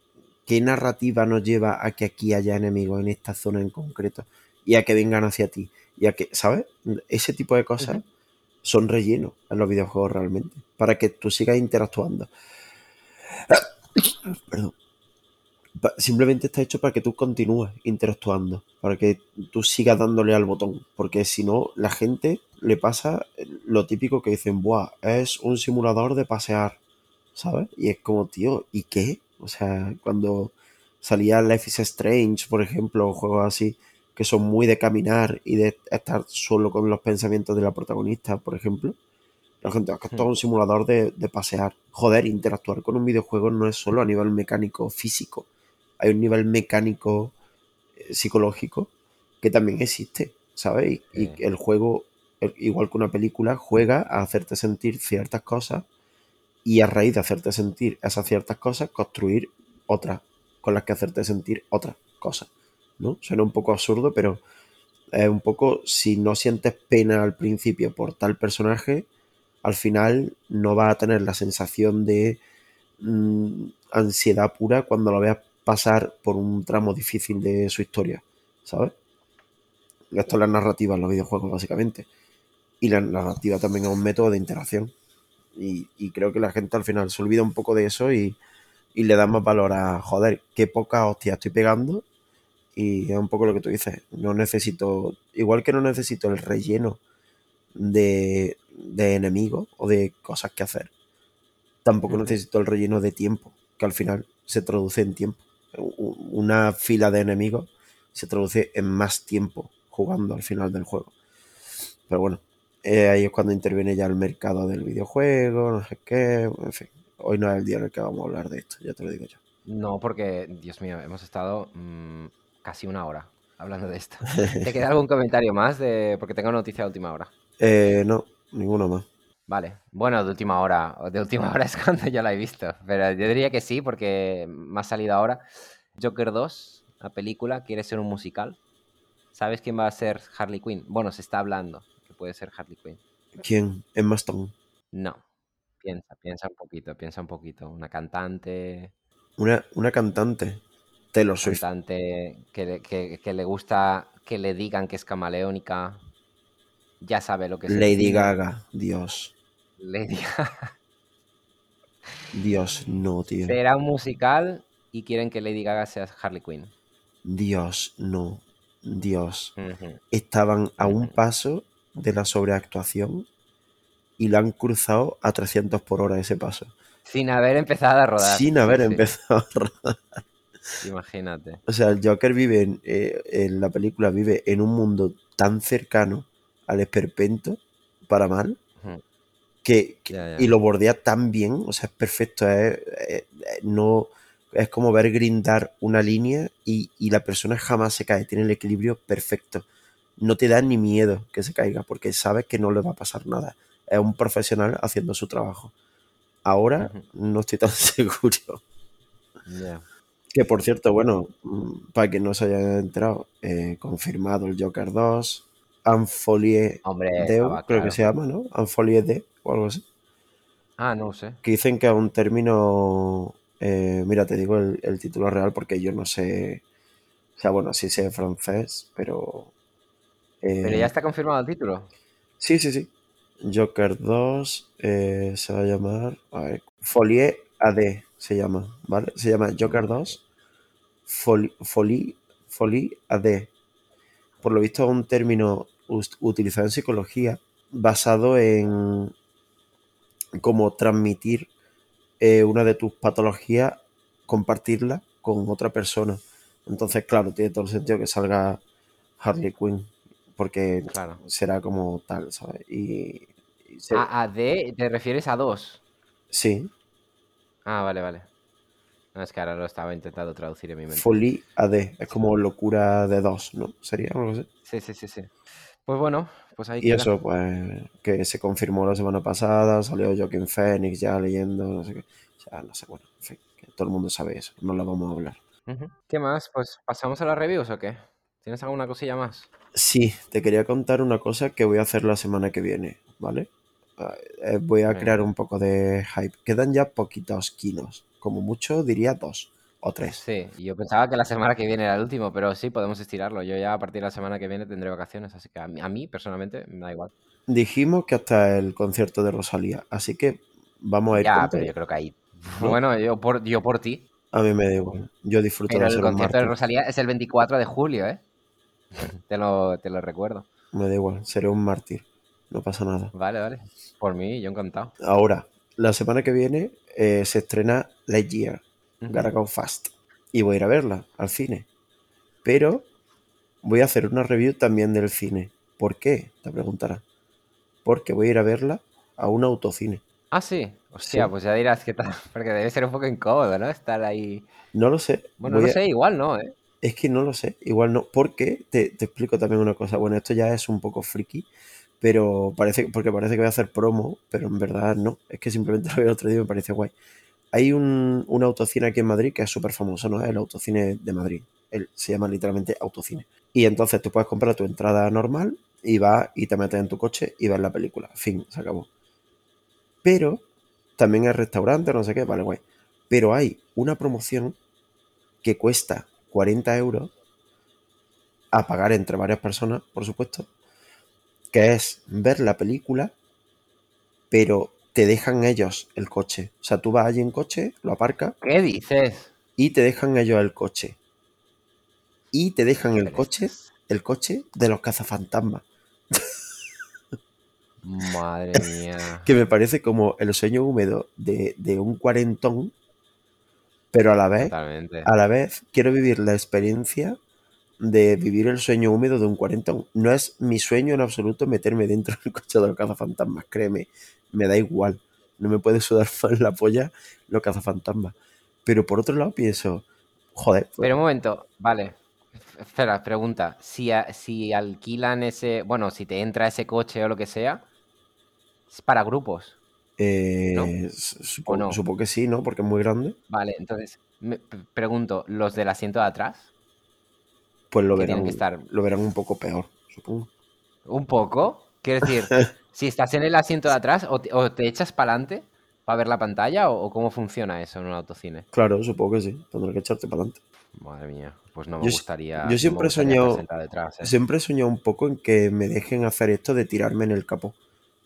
qué narrativa nos lleva a que aquí haya enemigos en esta zona en concreto? Y a que vengan hacia ti. Y a que, ¿sabes? Ese tipo de cosas son relleno en los videojuegos realmente. Para que tú sigas interactuando. Perdón. Simplemente está hecho para que tú continúes interactuando, para que tú sigas dándole al botón, porque si no, la gente le pasa lo típico que dicen, Buah, es un simulador de pasear, ¿sabes? Y es como, tío, ¿y qué? O sea, cuando salía Life is Strange, por ejemplo, o juegos así, que son muy de caminar y de estar solo con los pensamientos de la protagonista, por ejemplo, la gente, es que esto es un simulador de, de pasear. Joder, interactuar con un videojuego no es solo a nivel mecánico físico, hay un nivel mecánico eh, psicológico que también existe, ¿sabes? Y, y Sí. el juego, igual que una película, juega a hacerte sentir ciertas cosas y a raíz de hacerte sentir esas ciertas cosas, construir otras con las que hacerte sentir otras cosas, ¿no? Suena un poco absurdo, pero es un poco, si no sientes pena al principio por tal personaje, al final no vas a tener la sensación de mm, ansiedad pura cuando lo veas pasar por un tramo difícil de su historia, ¿sabes? Esto es la narrativa en los videojuegos, básicamente. Y la narrativa también es un método de interacción. Y, y creo que la gente al final se olvida un poco de eso y, y le da más valor a, joder, qué poca hostia estoy pegando. Y es un poco lo que tú dices. No necesito, igual que no necesito el relleno de, de enemigos o de cosas que hacer, tampoco necesito el relleno de tiempo, que al final se traduce en tiempo. Una fila de enemigos se traduce en más tiempo jugando al final del juego. Pero bueno, eh, ahí es cuando interviene ya el mercado del videojuego, no sé qué, en fin. Hoy no es el día en el que vamos a hablar de esto, ya te lo digo yo. No, porque, Dios mío, hemos estado mm, casi una hora hablando de esto. ¿Te queda algún comentario más? De... Porque tengo noticia de última hora. Eh, no, ninguno más. Vale. Bueno, de última hora. De última hora es cuando yo la he visto. Pero yo diría que sí, porque me ha salido ahora. Joker 2, la película, quiere ser un musical. ¿Sabes quién va a ser Harley Quinn? Bueno, se está hablando puede ser Harley Quinn. ¿Quién? Emma Stone. No. Piensa, piensa un poquito, piensa un poquito. Una cantante, Una, una cantante. Taylor Swift. cantante que, le- que- que le gusta que le digan que es camaleónica. Ya sabe lo que es Lady. Gaga. Dios. Lady Gaga. Dios, no, tío. Será un musical y quieren que Lady Gaga sea Harley Quinn. Dios, no. Dios. Estaban a un paso de la sobreactuación y la han cruzado a 300 por hora ese paso. Sin haber empezado a rodar. sin haber sí. empezado a rodar. Imagínate. O sea, el Joker vive en, eh, en la película, vive en un mundo tan cercano al esperpento, para mal, que, que- Ya, ya. y lo bordea tan bien, o sea, es perfecto, es, es- es- no, es como ver grindar una línea y, y la persona jamás se cae, tiene el equilibrio perfecto. No te da ni miedo que se caiga, porque sabes que no le va a pasar nada. Es un profesional haciendo su trabajo. Ahora no estoy tan seguro. Que por cierto, bueno, mm, para que no se haya enterado, eh, confirmado el Joker 2, Anfolie Hombre, creo que se llama, ¿no? Anfolie de o algo así. Ah, no sé. Que dicen que es un término. eh, mira, te digo el, el título real porque yo no sé. O sea, bueno, sí sé francés, pero. Eh, Pero ya está confirmado el título. Sí, sí, sí. Joker 2 eh, se va a llamar. A ver, Folie AD se llama, ¿vale? Se llama Joker 2 Folie, Folie, Folie AD. Por lo visto es un término utilizado en psicología basado en cómo transmitir eh, una de tus patologías, compartirla con otra persona. Entonces, claro, tiene todo el sentido que salga Harley Quinn, porque Claro. será como tal, ¿sabes? Y, y se- A, a D, ¿te refieres a dos? sí, Ah, vale, vale. No, es que ahora lo estaba intentando traducir en mi mente. Folie AD, es como locura de dos, ¿no? Sería algo así. Sí, sí, sí, sí. Pues bueno, pues ahí Y queda. eso, pues, que se confirmó la semana pasada, salió Joaquin Phoenix ya leyendo, no sé qué. Sea, no sé, bueno, en fin, que todo el mundo sabe eso, no lo vamos a hablar. ¿Qué más? Pues pasamos a las reviews o qué? ¿Tienes alguna cosilla más? Sí, te quería contar una cosa que voy a hacer la semana que viene, ¿vale? Eh, voy a crear un poco de hype. Quedan ya poquitos kilos, como mucho diría dos o tres. Sí, yo pensaba que la semana que viene era el último, pero sí, podemos estirarlo. Yo ya a partir de la semana que viene tendré vacaciones, así que a mí, a mí, personalmente me da igual. Dijimos que hasta el concierto de Rosalía, así que vamos a ir Ya, con pero todo. yo creo que ahí... ¿No? Bueno, yo por, yo por ti. A mí me da igual, yo disfruto Pero de el ser un concierto de mártir. Rosalía es el 24 de julio, ¿eh? te, lo, te lo recuerdo. Me da igual, seré un mártir, no pasa nada. Vale, vale. Por mí, yo encantado. Ahora, la semana que viene eh, se estrena Lightyear. Gotta Go Fast, y voy a ir a verla al cine. Pero voy a hacer una review también del cine. ¿Por qué? Te preguntarás. Porque voy a ir a verla a un autocine. Ah, sí. Hostia, Sí. pues ya dirás qué tal. Porque debe ser un poco incómodo, ¿no? Estar ahí. No lo sé. Bueno, voy no a- sé, igual no, ¿eh? Es que no lo sé. Igual no. Porque te, te explico también una cosa. Bueno, esto ya es un poco friki. Pero parece, porque parece que voy a hacer promo, pero en verdad no. Es que simplemente lo vi el otro día y me parece guay. Hay un, un autocine aquí en Madrid que es súper famoso, ¿no? El autocine de Madrid. Se llama literalmente autocine. Y entonces tú puedes comprar tu entrada normal y vas y te metes en tu coche y ves la película. Fin, se acabó. Pero también hay restaurante, no sé qué, vale, guay. Pero hay una promoción que cuesta 40 euros a pagar entre varias personas, por supuesto, que es ver la película, pero te dejan ellos el coche. O sea, tú vas allí en coche, lo aparcas ¿Qué dices? y te dejan ellos el coche. Y te dejan el coche, el coche de los cazafantasmas. Madre mía. Que me parece como el sueño húmedo de, de un cuarentón, pero a la vez Totalmente. a la vez quiero vivir la experiencia de vivir el sueño húmedo de un cuarentón. No es mi sueño en absoluto meterme dentro del coche de los cazafantasmas, créeme, me da igual. No me puede sudar más la polla los cazafantasmas. Pero por otro lado pienso, joder, pues, Pero un momento, vale. Espera, pregunta. Si, a- si alquilan ese. Bueno, si te entra ese coche o lo que sea, es para grupos. Eh, ¿no? supo- supongo que sí, ¿no? Porque es muy grande. Vale, entonces, me pregunto, ¿los del asiento de atrás? Pues lo verán, que estar- lo verán un poco peor, supongo. ¿Un poco? Quiero decir, si estás en el asiento de atrás, o te, o te echas para adelante para ver la pantalla, o, o cómo funciona eso en un autocine. Claro, supongo que sí. Tendré que echarte para adelante. Madre mía, pues no me Yo gustaría. yo siempre he soñado- detrás, ¿eh? Siempre he soñado un poco en que me dejen hacer esto de tirarme en el capó,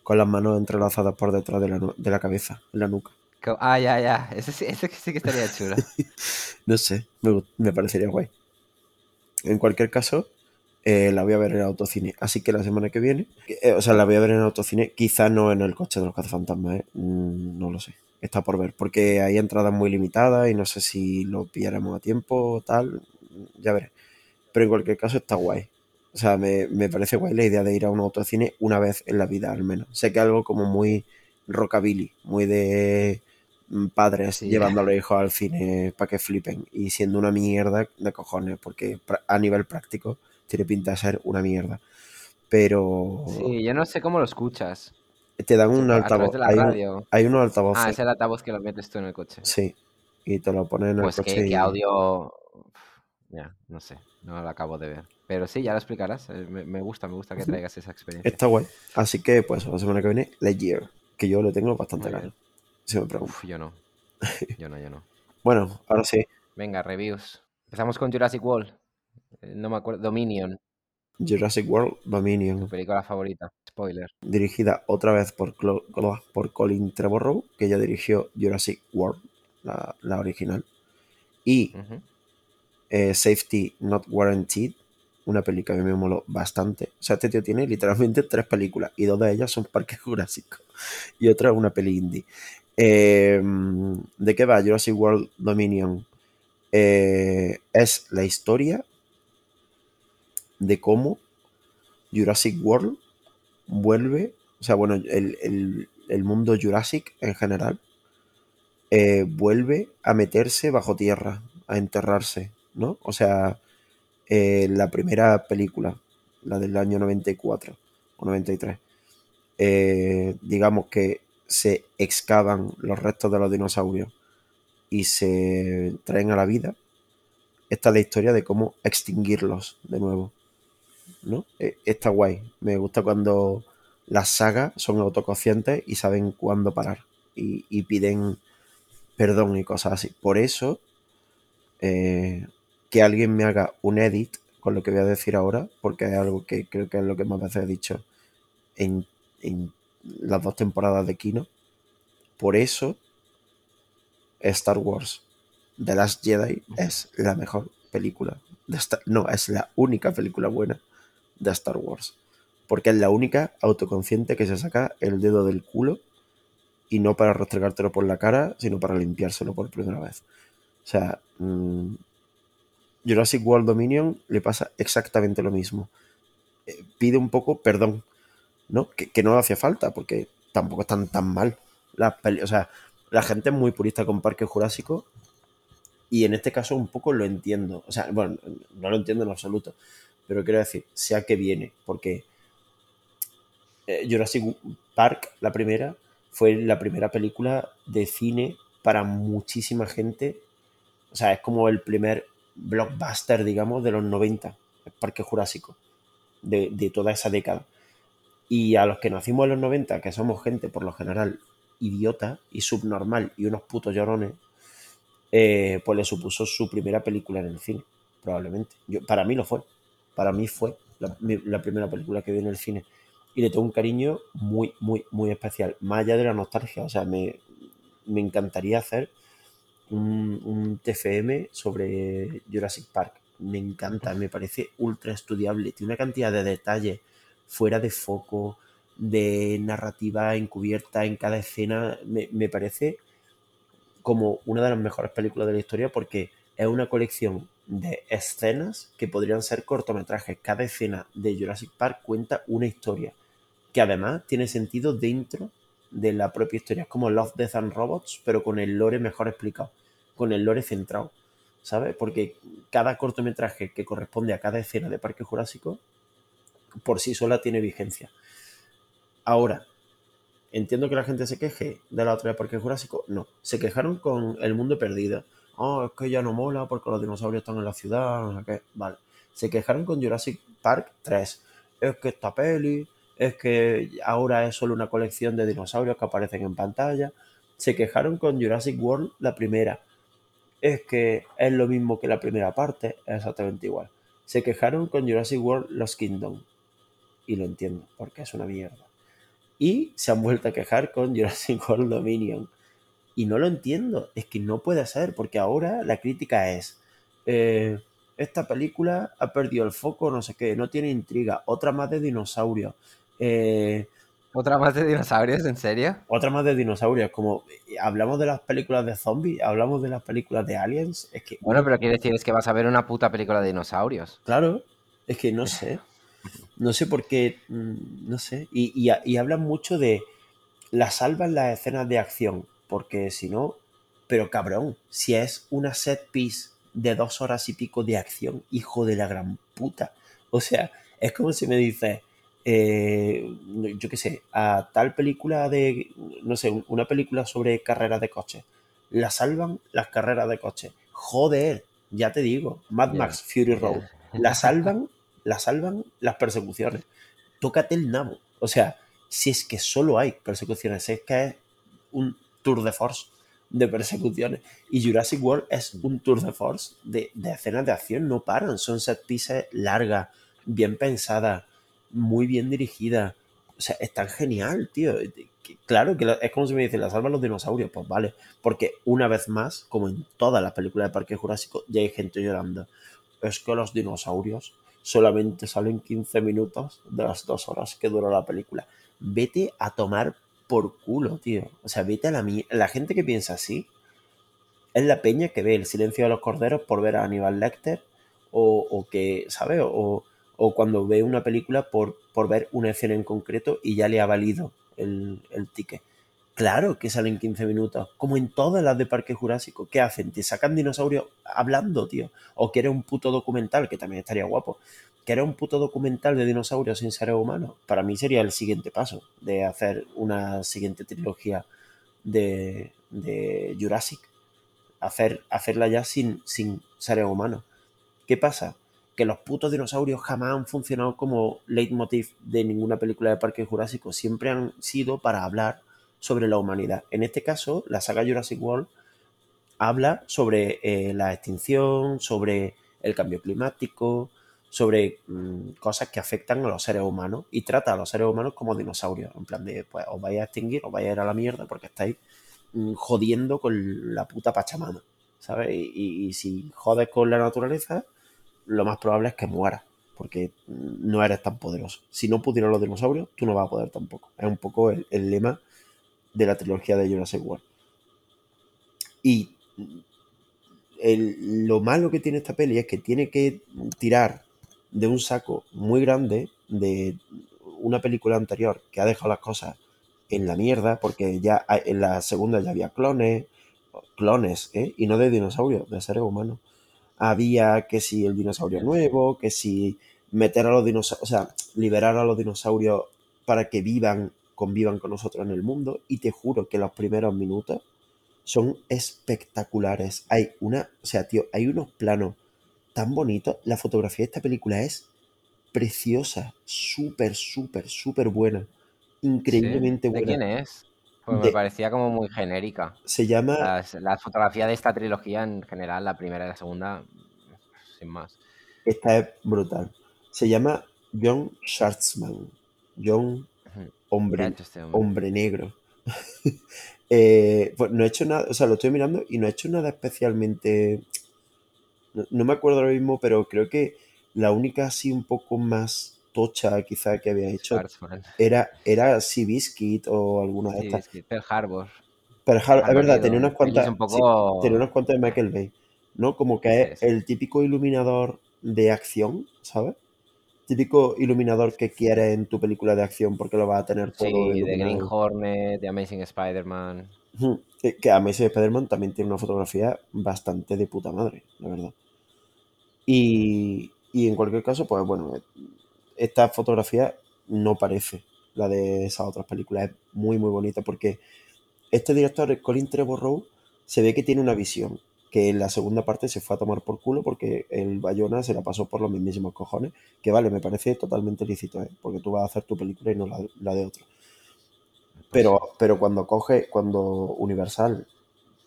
con las manos entrelazadas por detrás de la, de la cabeza, en la nuca. Ah, ya, ya. Ese, sí- ese sí que estaría chulo. No sé, me, me parecería guay. En cualquier caso, eh, la voy a ver en el autocine. Así que la semana que viene, eh, o sea, la voy a ver en el autocine, quizá no en el coche de los cazafantasmas, ¿eh? Mm, no lo sé. está por ver, porque hay entradas muy limitadas y no sé si lo pillaremos a tiempo o tal, ya veré. Pero en cualquier caso está guay. O sea, me, me parece guay la idea de ir a un autocine una vez en la vida, al menos. Sé que algo como muy rockabilly, muy de mm, padres Sí. llevando a los hijos al cine para que flipen y siendo una mierda de cojones, porque a nivel práctico tiene pinta de ser una mierda. Pero Sí, yo no sé cómo lo escuchas. te dan un A altavoz, de la hay, un- radio. hay unos altavoces, Ah, es el altavoz que lo metes tú en el coche. sí, y te lo ponen en el Pues coche qué, y qué audio. Ya, no sé, no lo acabo de ver. Pero sí, ya lo explicarás. eh, Me, me gusta, me gusta que traigas esa experiencia. está guay. Así que pues la semana que viene, Lightyear, que yo le tengo bastante ganas, si me. Uf, yo no. Yo no, yo no. Bueno, ahora sí, Venga, reviews. Empezamos con Jurassic World. Eh, No me acuerdo. Dominion, Jurassic World tu Dominion, película favorita. Spoiler. dirigida otra vez por, Clo- por Colin Trevorrow, que ya dirigió Jurassic World, la, la original, y. eh, Safety Not Guaranteed, una película que me moló bastante. O sea, este tío tiene literalmente tres películas y dos de ellas son Parques Jurásicos y otra es una peli indie. Eh, ¿De qué va Jurassic World Dominion? Eh, es la historia de cómo Jurassic World vuelve, o sea, bueno, el, el- el mundo Jurassic en general eh, vuelve a meterse bajo tierra, a enterrarse, ¿no? O sea, eh, la primera película, la del año 94 o 93, eh, digamos que se excavan los restos de los dinosaurios y se traen a la vida. Esta es la historia de cómo extinguirlos de nuevo. ¿no? Eh, Está guay. Me gusta cuando las sagas son autoconscientes y saben cuándo parar y, y piden perdón y cosas así. Por eso, eh, que alguien me haga un edit con lo que voy a decir ahora, porque es algo que creo que es lo que más veces he dicho en, en las dos temporadas de Kino. Por eso, Star Wars The Last Jedi es la mejor película. De Star- no, es la única película buena de Star Wars. Porque es la única autoconsciente que se saca el dedo del culo y no para restregártelo por la cara, sino para limpiárselo por primera vez. O sea, mm, Jurassic World Dominion le pasa exactamente lo mismo. Eh, pide un poco perdón, ¿no? Que, que no hacía falta, porque tampoco están tan mal. Las o sea, la gente es muy purista con Parque Jurásico y en este caso un poco lo entiendo. O sea, bueno, no lo entiendo en absoluto, pero quiero decir, sea que viene, porque eh, Jurassic Park, la primera, fue la primera película de cine para muchísima gente. O sea, es como el primer blockbuster, digamos, de los 90, el Parque Jurásico, de, de toda esa década. Y a los que nacimos en los 90, que somos gente por lo general idiota y subnormal y unos putos llorones, eh, pues le supuso su primera película en el cine, probablemente. Yo, para mí lo fue. Para mí fue la, la primera película que vi en el cine. Y le tengo un cariño muy, muy, muy especial. Más allá de la nostalgia. O sea, me, me encantaría hacer un, TFM sobre Jurassic Park. Me encanta, me parece ultra estudiable. Tiene una cantidad de detalles fuera de foco, de narrativa encubierta en cada escena. Me, me parece como una de las mejores películas de la historia porque es una colección de escenas que podrían ser cortometrajes. Cada escena de Jurassic Park cuenta una historia que además tiene sentido dentro de la propia historia. Es como Love, Death and Robots, pero con el lore mejor explicado, con el lore centrado, ¿sabes? Porque cada cortometraje que corresponde a cada escena de Parque Jurásico por sí sola tiene vigencia. Ahora, entiendo que la gente se queje de la otra de Parque Jurásico. No, se quejaron con El Mundo Perdido. Oh, es que ya no mola porque los dinosaurios están en la ciudad. Vale. Se quejaron con Jurassic Park 3. Es que esta peli, es que ahora es solo una colección de dinosaurios que aparecen en pantalla. Se quejaron con Jurassic World la primera. Es que es lo mismo que la primera parte, es exactamente igual. Se quejaron con Jurassic World Lost Kingdom. Y lo entiendo, porque es una mierda. Y se han vuelto a quejar con Jurassic World Dominion. Y no lo entiendo, es que no puede ser, porque ahora la crítica es, eh, esta película ha perdido el foco, no sé qué, no tiene intriga, otra más de dinosaurios, eh, ¿Otra más de dinosaurios, en serio? Otra más de dinosaurios, como eh, hablamos de las películas de zombies, hablamos de las películas de aliens, es que... Bueno, pero quiere decir es que vas a ver una puta película de dinosaurios. Claro, es que no sé. No sé por qué, mm, no sé. Y, y, y hablan mucho de la salvan las escenas de acción, porque si no, pero cabrón, si es una set piece de dos horas y pico de acción, hijo de la gran puta. O sea, es como si me dices, eh, yo qué sé, a tal película de, no sé, una película sobre carreras de coches. La salvan las carreras de coches. Joder, ya te digo, Mad Max Fury Road. La salvan, la salvan las persecuciones. Tócate el nabo. O sea, si es que solo hay persecuciones, es que es un tour de force de persecuciones. Y Jurassic World es un tour de force de, de escenas de acción, no paran. Son set pieces largas, bien pensadas muy bien dirigida. O sea, es tan genial, tío. Claro que es como si me dicen, la salvan los dinosaurios. Pues vale. Porque una vez más, como en todas las películas de Parque Jurásico, ya hay gente llorando. Es que los dinosaurios solamente salen 15 minutos de las dos horas que dura la película. Vete a tomar por culo, tío. O sea, vete a la La gente que piensa así es la peña que ve el silencio de los corderos por ver a Aníbal Lecter o, o que, ¿sabes? O, o cuando ve una película por, por ver una escena en concreto y ya le ha valido el, el ticket. Claro que salen 15 minutos, como en todas las de Parque Jurásico. ¿Qué hacen? Te sacan dinosaurios hablando, tío. O quieres un puto documental, que también estaría guapo. ¿Quieres un puto documental de dinosaurios sin seres humanos? Para mí sería el siguiente paso de hacer una siguiente trilogía de, de Jurassic. Hacer, hacerla ya sin, sin seres humanos. ¿Qué pasa? Que los putos dinosaurios jamás han funcionado como leitmotiv de ninguna película de Parque Jurásico, siempre han sido para hablar sobre la humanidad. En este caso, la saga Jurassic World habla sobre eh, la extinción, sobre el cambio climático, sobre mm, cosas que afectan a los seres humanos y trata a los seres humanos como dinosaurios, en plan de, pues os vais a extinguir, os vais a ir a la mierda porque estáis mm, jodiendo con la puta Pachamama, ¿sabes? Y, y si jodes con la naturaleza, lo más probable es que mueras, porque no eres tan poderoso. Si no pudieran los dinosaurios, tú no vas a poder tampoco. Es un poco el, lema de la trilogía de Jurassic World. Y lo malo que tiene esta peli es que tiene que tirar de un saco muy grande de una película anterior que ha dejado las cosas en la mierda, porque ya en la segunda ya había clones, clones, ¿eh? y no de dinosaurios, de seres humanos había que si el dinosaurio nuevo, que si meter a los dinosaurios, o sea, liberar a los dinosaurios para que vivan, convivan con nosotros en el mundo. Y te juro que los primeros minutos son espectaculares. Hay una, o sea, tío, hay unos planos tan bonitos. La fotografía de esta película es preciosa, súper, súper, súper buena. Increíblemente buena. ¿De quién es? Pues me parecía como muy genérica. Se llama. la fotografía de esta trilogía en general, la primera y la segunda, sin más. Esta es brutal. Se llama John Schwartzman. John Hombre, hombre Negro. Eh, pues no he hecho nada, o sea, lo estoy mirando y no he hecho nada especialmente. no me acuerdo ahora mismo, pero creo que la única así un poco más tocha quizá que había hecho era, era Seabiscuit o alguna de estas. Pearl Harbor. Pearl Harbor, es verdad, tenía unas cuantas tenía unas cuantas de Michael Bay, ¿no? Como que es el típico iluminador de acción, ¿sabes? Típico iluminador que quieres en tu película de acción porque lo va a tener todo. Sí, de Green Hornet, de Amazing Spider-Man. Que, que Amazing Spider-Man también tiene una fotografía bastante de puta madre, la verdad. Y, y en cualquier caso, pues bueno, esta fotografía no parece la de esas otras películas. Es muy, muy bonita porque este director, Colin Trevorrow, se ve que tiene una visión que en la segunda parte se fue a tomar por culo porque el Bayona se la pasó por los mismísimos cojones. Que vale, me parece totalmente lícito, ¿eh? porque tú vas a hacer tu película y no la, de otro. Pero, pero cuando coge, cuando Universal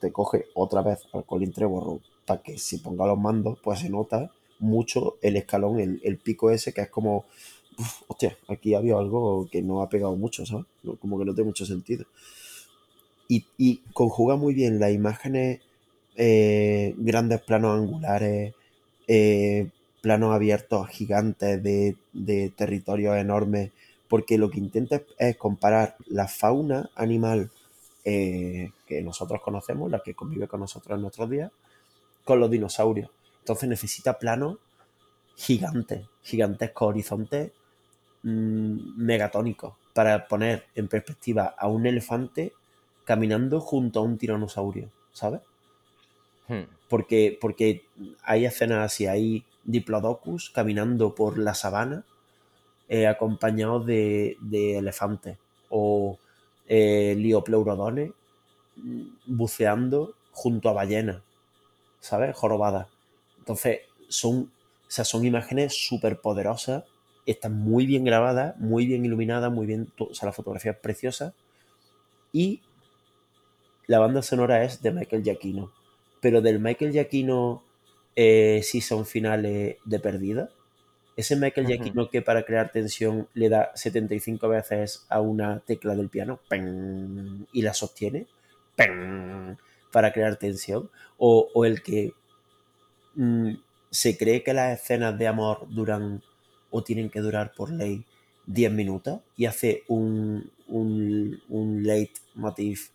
te coge otra vez al Colin Trevorrow para que se ponga los mandos, pues se nota mucho el escalón, el, pico ese, que es como, hostia, aquí había algo que no ha pegado mucho, ¿sabes? Como que no tiene mucho sentido. Y, conjuga muy bien las imágenes, eh, grandes planos angulares, eh, planos abiertos gigantes de, de territorios enormes, porque lo que intenta es comparar la fauna animal eh, que nosotros conocemos, la que convive con nosotros en nuestros días, con los dinosaurios. Entonces necesita planos gigantes, gigantescos horizontes mm, megatónicos para poner en perspectiva a un elefante caminando junto a un tiranosaurio, ¿sabes? Hmm. Porque, porque hay escenas así, hay diplodocus caminando por la sabana eh, acompañados de, de elefantes o eh, liopleurodones mm, buceando junto a ballenas, ¿sabes? Jorobadas. Entonces, son, o sea, son imágenes súper poderosas, están muy bien grabadas, muy bien iluminadas, muy bien, o sea, la fotografía es preciosa. Y la banda sonora es de Michael Giacchino. Pero del Michael Giacchino eh, son finales de perdida, ese Michael Giacchino que para crear tensión le da 75 veces a una tecla del piano y la sostiene para crear tensión. O, el que se cree que las escenas de amor duran o tienen que durar por ley 10 minutos y hace un, un, un leitmotiv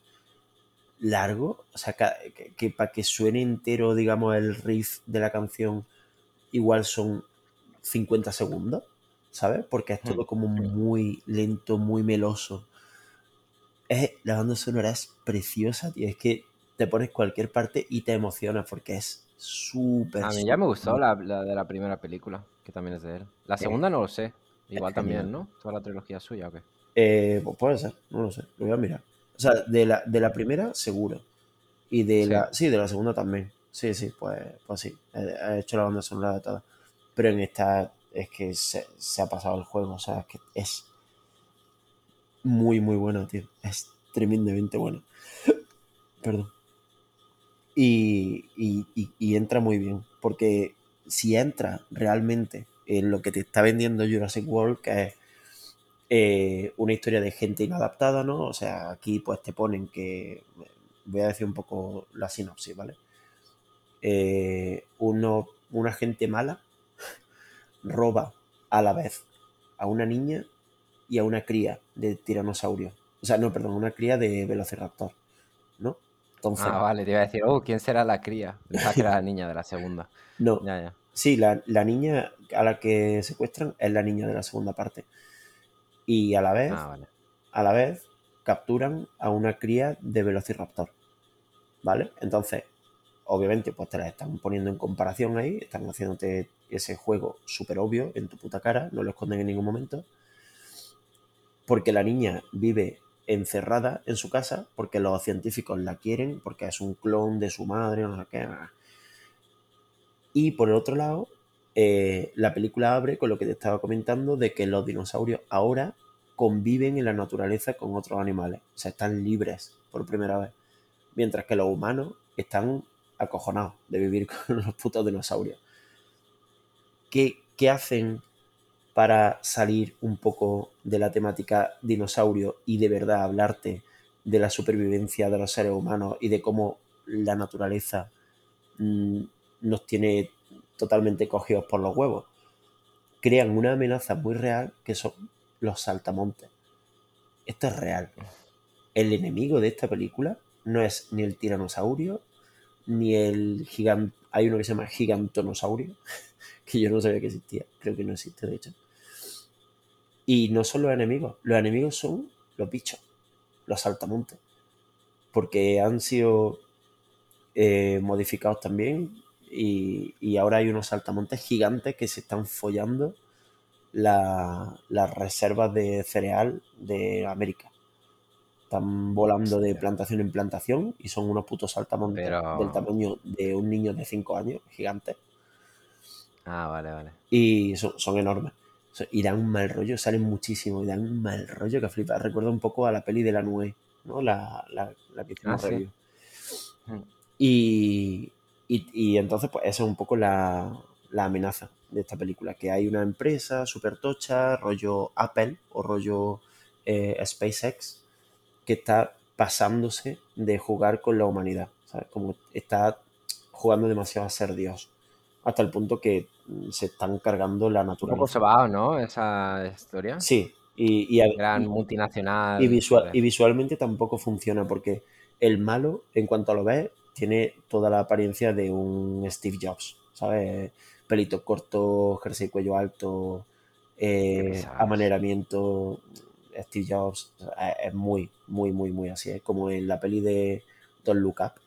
largo, o sea, que, que, para que suene entero, digamos, el riff de la canción, igual son 50 segundos, ¿sabes? Porque es todo como muy lento, muy meloso. Es, la banda sonora es preciosa, tío. Es que te pones cualquier parte y te emociona porque es súper. A mí ya me gustó la, de la primera película, que también es de él. La segunda no lo sé. Igual también, ¿no? Toda la trilogía suya, ¿o qué? Eh, pues puede ser, no lo sé. Lo voy a mirar. O sea, de la, de la primera, seguro. Y de la. Sí, de la segunda también. Sí, sí, pues, pues sí. He, hecho la banda sonora de todas pero en esta es que se, ha pasado el juego, o sea, es que es muy, muy bueno, tío. Es tremendamente bueno. Perdón. Y, entra muy bien, porque si entra realmente en lo que te está vendiendo Jurassic World, que es eh, una historia de gente inadaptada, ¿no? O sea, aquí pues te ponen que, voy a decir un poco la sinopsis, ¿vale? Eh, uno, una gente mala roba a la vez a una niña y a una cría de tiranosaurio. O sea, no, perdón, una cría de velociraptor, ¿no? Entonces, ah, vale, te iba a decir, oh, ¿quién será la cría? Pensaba que era la niña de la segunda. No. Ya, ya. Sí, la, niña a la que secuestran es la niña de la segunda parte. Y a la vez, ah, a la vez, capturan a una cría de velociraptor. ¿Vale? Entonces, obviamente, pues te la están poniendo en comparación ahí, están haciéndote ese juego súper obvio en tu puta cara, no lo esconden en ningún momento, porque la niña vive encerrada en su casa, porque los científicos la quieren, porque es un clon de su madre, no sé qué. Y por el otro lado, eh, la película abre con lo que te estaba comentando de que los dinosaurios ahora conviven en la naturaleza con otros animales, o sea, están libres por primera vez, mientras que los humanos están acojonados de vivir con los putos dinosaurios. ¿Qué, ¿Qué, hacen para salir un poco de la temática dinosaurio y de verdad hablarte de la supervivencia de los seres humanos y de cómo la naturaleza mm, nos tiene totalmente cogidos por los huevos? Crean una amenaza muy real que son los saltamontes. Esto es real. El enemigo de esta película no es ni el tiranosaurio, ni el gigante. Hay uno que se llama gigantonosaurio, que yo no sabía que existía. Creo que no existe, de hecho. Y no son los enemigos. Los enemigos son los bichos, los saltamontes. Porque han sido eh, modificados también. Y, ahora hay unos saltamontes gigantes que se están follando las reservas de cereal de América están volando de plantación en plantación y son unos putos saltamontes del tamaño de un niño de 5 años, gigante. Ah, vale, vale. Y son, enormes. Y dan un mal rollo, salen muchísimo y dan un mal rollo que flipa. Recuerda un poco a la peli de la nube, ¿no? La, la, la que hicimos ah, mm. y, y, entonces, pues esa es un poco la, la amenaza de esta película. Que hay una empresa súper tocha, rollo Apple o rollo eh, SpaceX, que está pasándose de jugar con la humanidad, ¿sabes? Como está jugando demasiado a ser Dios, hasta el punto que se están cargando la naturaleza. Un poco ¿no? Esa historia. Sí, Y, y, Gran multinacional. y, visual, y visualmente tampoco funciona porque el malo, en cuanto lo ves, tiene toda la apariencia de un Steve Jobs, ¿sabes? Pelito corto, jersey cuello alto, eh, amaneramiento, Steve Jobs, es muy, muy, muy, muy así. Es como en la peli de Don't Look Up,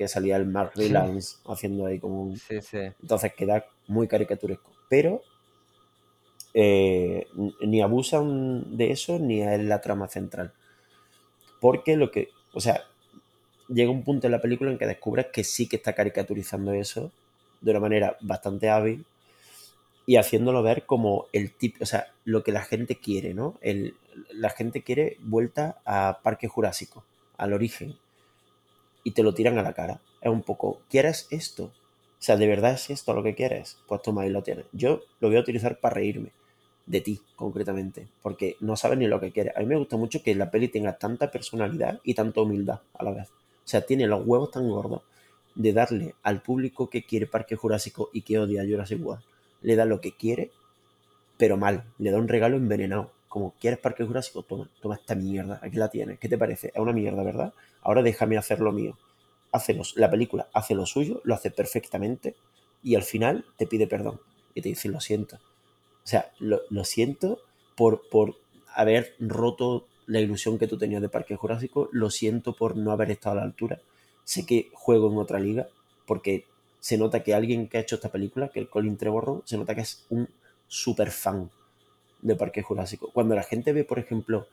que salía el Mark Sí. Rylance haciendo ahí como un... Sí, sí. Entonces queda muy caricaturesco. Pero eh, ni abusan de eso ni es la trama central. Porque lo que, o sea, llega un punto en la película en que descubres que sí que está caricaturizando eso de una manera bastante hábil y haciéndolo ver como el tipo, o sea, lo que la gente quiere, ¿no? El, la gente quiere vuelta a Parque Jurásico, al origen, y te lo tiran a la cara. Es un poco, ¿quieres esto? O sea, ¿de verdad es esto lo que quieres? Pues toma, ahí lo tienes. Yo lo voy a utilizar para reírme de ti, concretamente, porque no sabes ni lo que quieres. A mí me gusta mucho que la peli tenga tanta personalidad y tanta humildad a la vez. O sea, tiene los huevos tan gordos de darle al público que quiere Parque Jurásico y que odia Jurassic World, le da lo que quiere, pero mal. Le da un regalo envenenado. Como, ¿quieres Parque Jurásico? Toma, toma esta mierda. Aquí la tienes. ¿Qué te parece? Es una mierda, ¿verdad? Ahora déjame hacer lo mío. Hace los- la película hace lo suyo, lo hace perfectamente y al final te pide perdón y te dice lo siento. O sea, lo, siento por, por haber roto la ilusión que tú tenías de Parque Jurásico, lo siento por no haber estado a la altura. Sé que juego en otra liga porque se nota que alguien que ha hecho esta película, que el Colin Trevorrow, se nota que es un super fan de Parque Jurásico. Cuando la gente ve, por ejemplo,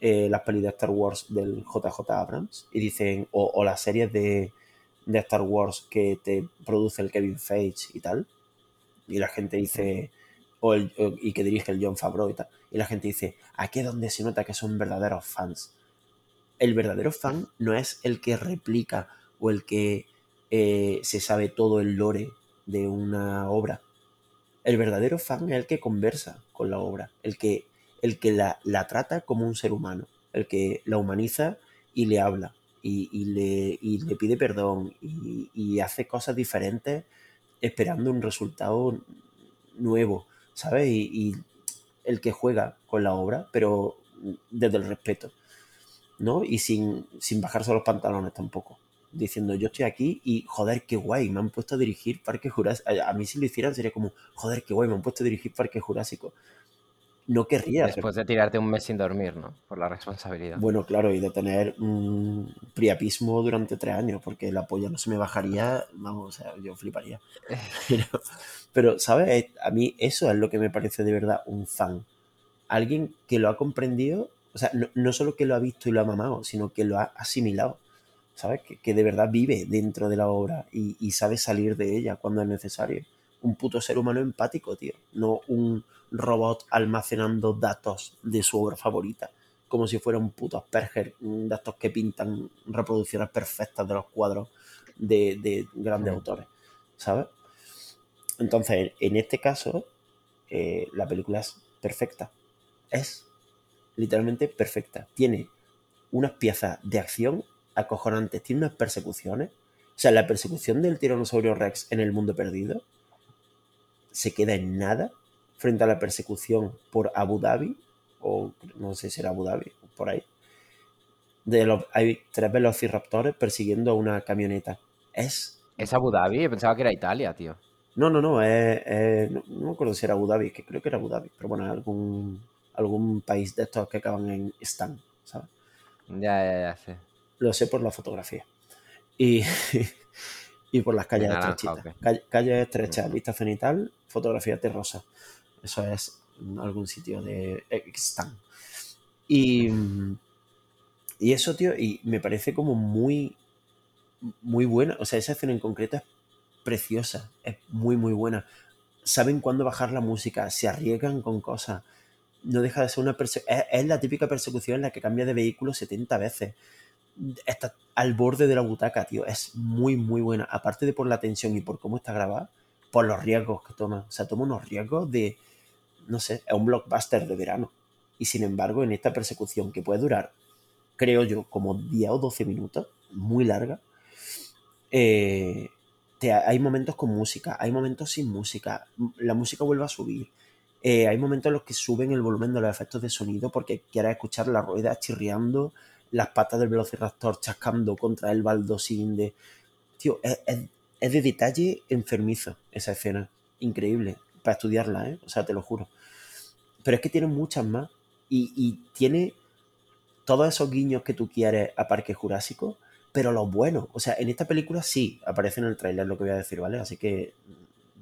eh, las pelis de Star Wars del JJ Abrams y dicen, o, las series de, de Star Wars que te produce el Kevin Feige y tal, y la gente dice, o el, y que dirige el John Favreau y tal, y la gente dice, aquí es donde se nota que son verdaderos fans. El verdadero fan no es el que replica o el que eh, se sabe todo el lore de una obra. El verdadero fan es el que conversa con la obra, el que, el que la, la trata como un ser humano, el que la humaniza y le habla y, y le, y le pide perdón y, hace cosas diferentes esperando un resultado nuevo, ¿sabes? Y, y el que juega con la obra, pero desde el respeto, ¿no? Y sin, sin bajarse los pantalones tampoco. Diciendo, yo estoy aquí y joder, qué guay, me han puesto a dirigir Parque Jurásico. A mí si lo hicieran sería como, joder, qué guay, me han puesto a dirigir Parque Jurásico. No querría. Después de tirarte un mes sin dormir, ¿no? Por la responsabilidad. Bueno, claro, y de tener un priapismo durante tres años, porque la polla no se me bajaría, vamos, o sea, yo fliparía. Pero, pero, ¿sabes? A mí eso es lo que me parece de verdad un fan. Alguien que lo ha comprendido, o sea, no, no solo que lo ha visto y lo ha mamado, sino que lo ha asimilado, ¿sabes? Que, que de verdad vive dentro de la obra y, y sabe salir de ella cuando es necesario. Un puto ser humano empático, tío. No un robot almacenando datos de su obra favorita como si fuera un puto Asperger, de estos que pintan reproducciones perfectas de los cuadros de, de grandes Sí. autores, ¿sabes? Entonces, en este caso, eh, la película es perfecta. Es literalmente perfecta. Tiene unas piezas de acción acojonantes, tiene unas persecuciones. O sea, la persecución del tiranosaurio Rex en el mundo perdido se queda en nada frente a la persecución por Abu Dhabi, o no sé si era Abu Dhabi, por ahí. De los, hay tres velociraptores persiguiendo a una camioneta. Es. ¿Es Abu Dhabi? Pensaba que era Italia, tío. No, no, no, es- no, no me acuerdo si era Abu Dhabi, que creo que era Abu Dhabi, pero bueno, algún, algún país de estos que acaban en Stan, ¿sabes? Ya, ya, ya sé. Lo sé por la fotografía. Y, y por las calles naranja, estrechitas. Calle- calles estrechas, Ujú. vista cenital, fotografía terrosa. Eso es algún sitio de Stan. Y, y eso, tío, y me parece como muy, muy buena. O sea, esa escena en concreto es preciosa, es muy, muy buena. Saben cuándo bajar la música, se arriesgan con cosas. No deja de ser una persecución. Es, es la típica persecución en la que cambia de vehículo 70 veces. Está al borde de la butaca, tío. Es muy, muy buena. Aparte de por la tensión y por cómo está grabada, por los riesgos que toma. O sea, toma unos riesgos de. No sé, es un blockbuster de verano. Y sin embargo, en esta persecución que puede durar, creo yo, como 10 o 12 minutos, muy larga, eh, te- hay momentos con música, hay momentos sin música, la música vuelve a subir, Eh, hay momentos en los que suben el volumen de los efectos de sonido porque quieres escuchar la rueda chirriando, las patas del velociraptor chascando contra el baldosín de... Tío, es, es de detalle enfermizo esa escena. Increíble. Para estudiarla, ¿eh? O sea, te lo juro. Pero es que tiene muchas más. Y, tiene todos esos guiños que tú quieres a Parque Jurásico, pero los buenos. O sea, en esta película sí aparece en el tráiler lo que voy a decir, ¿vale? Así que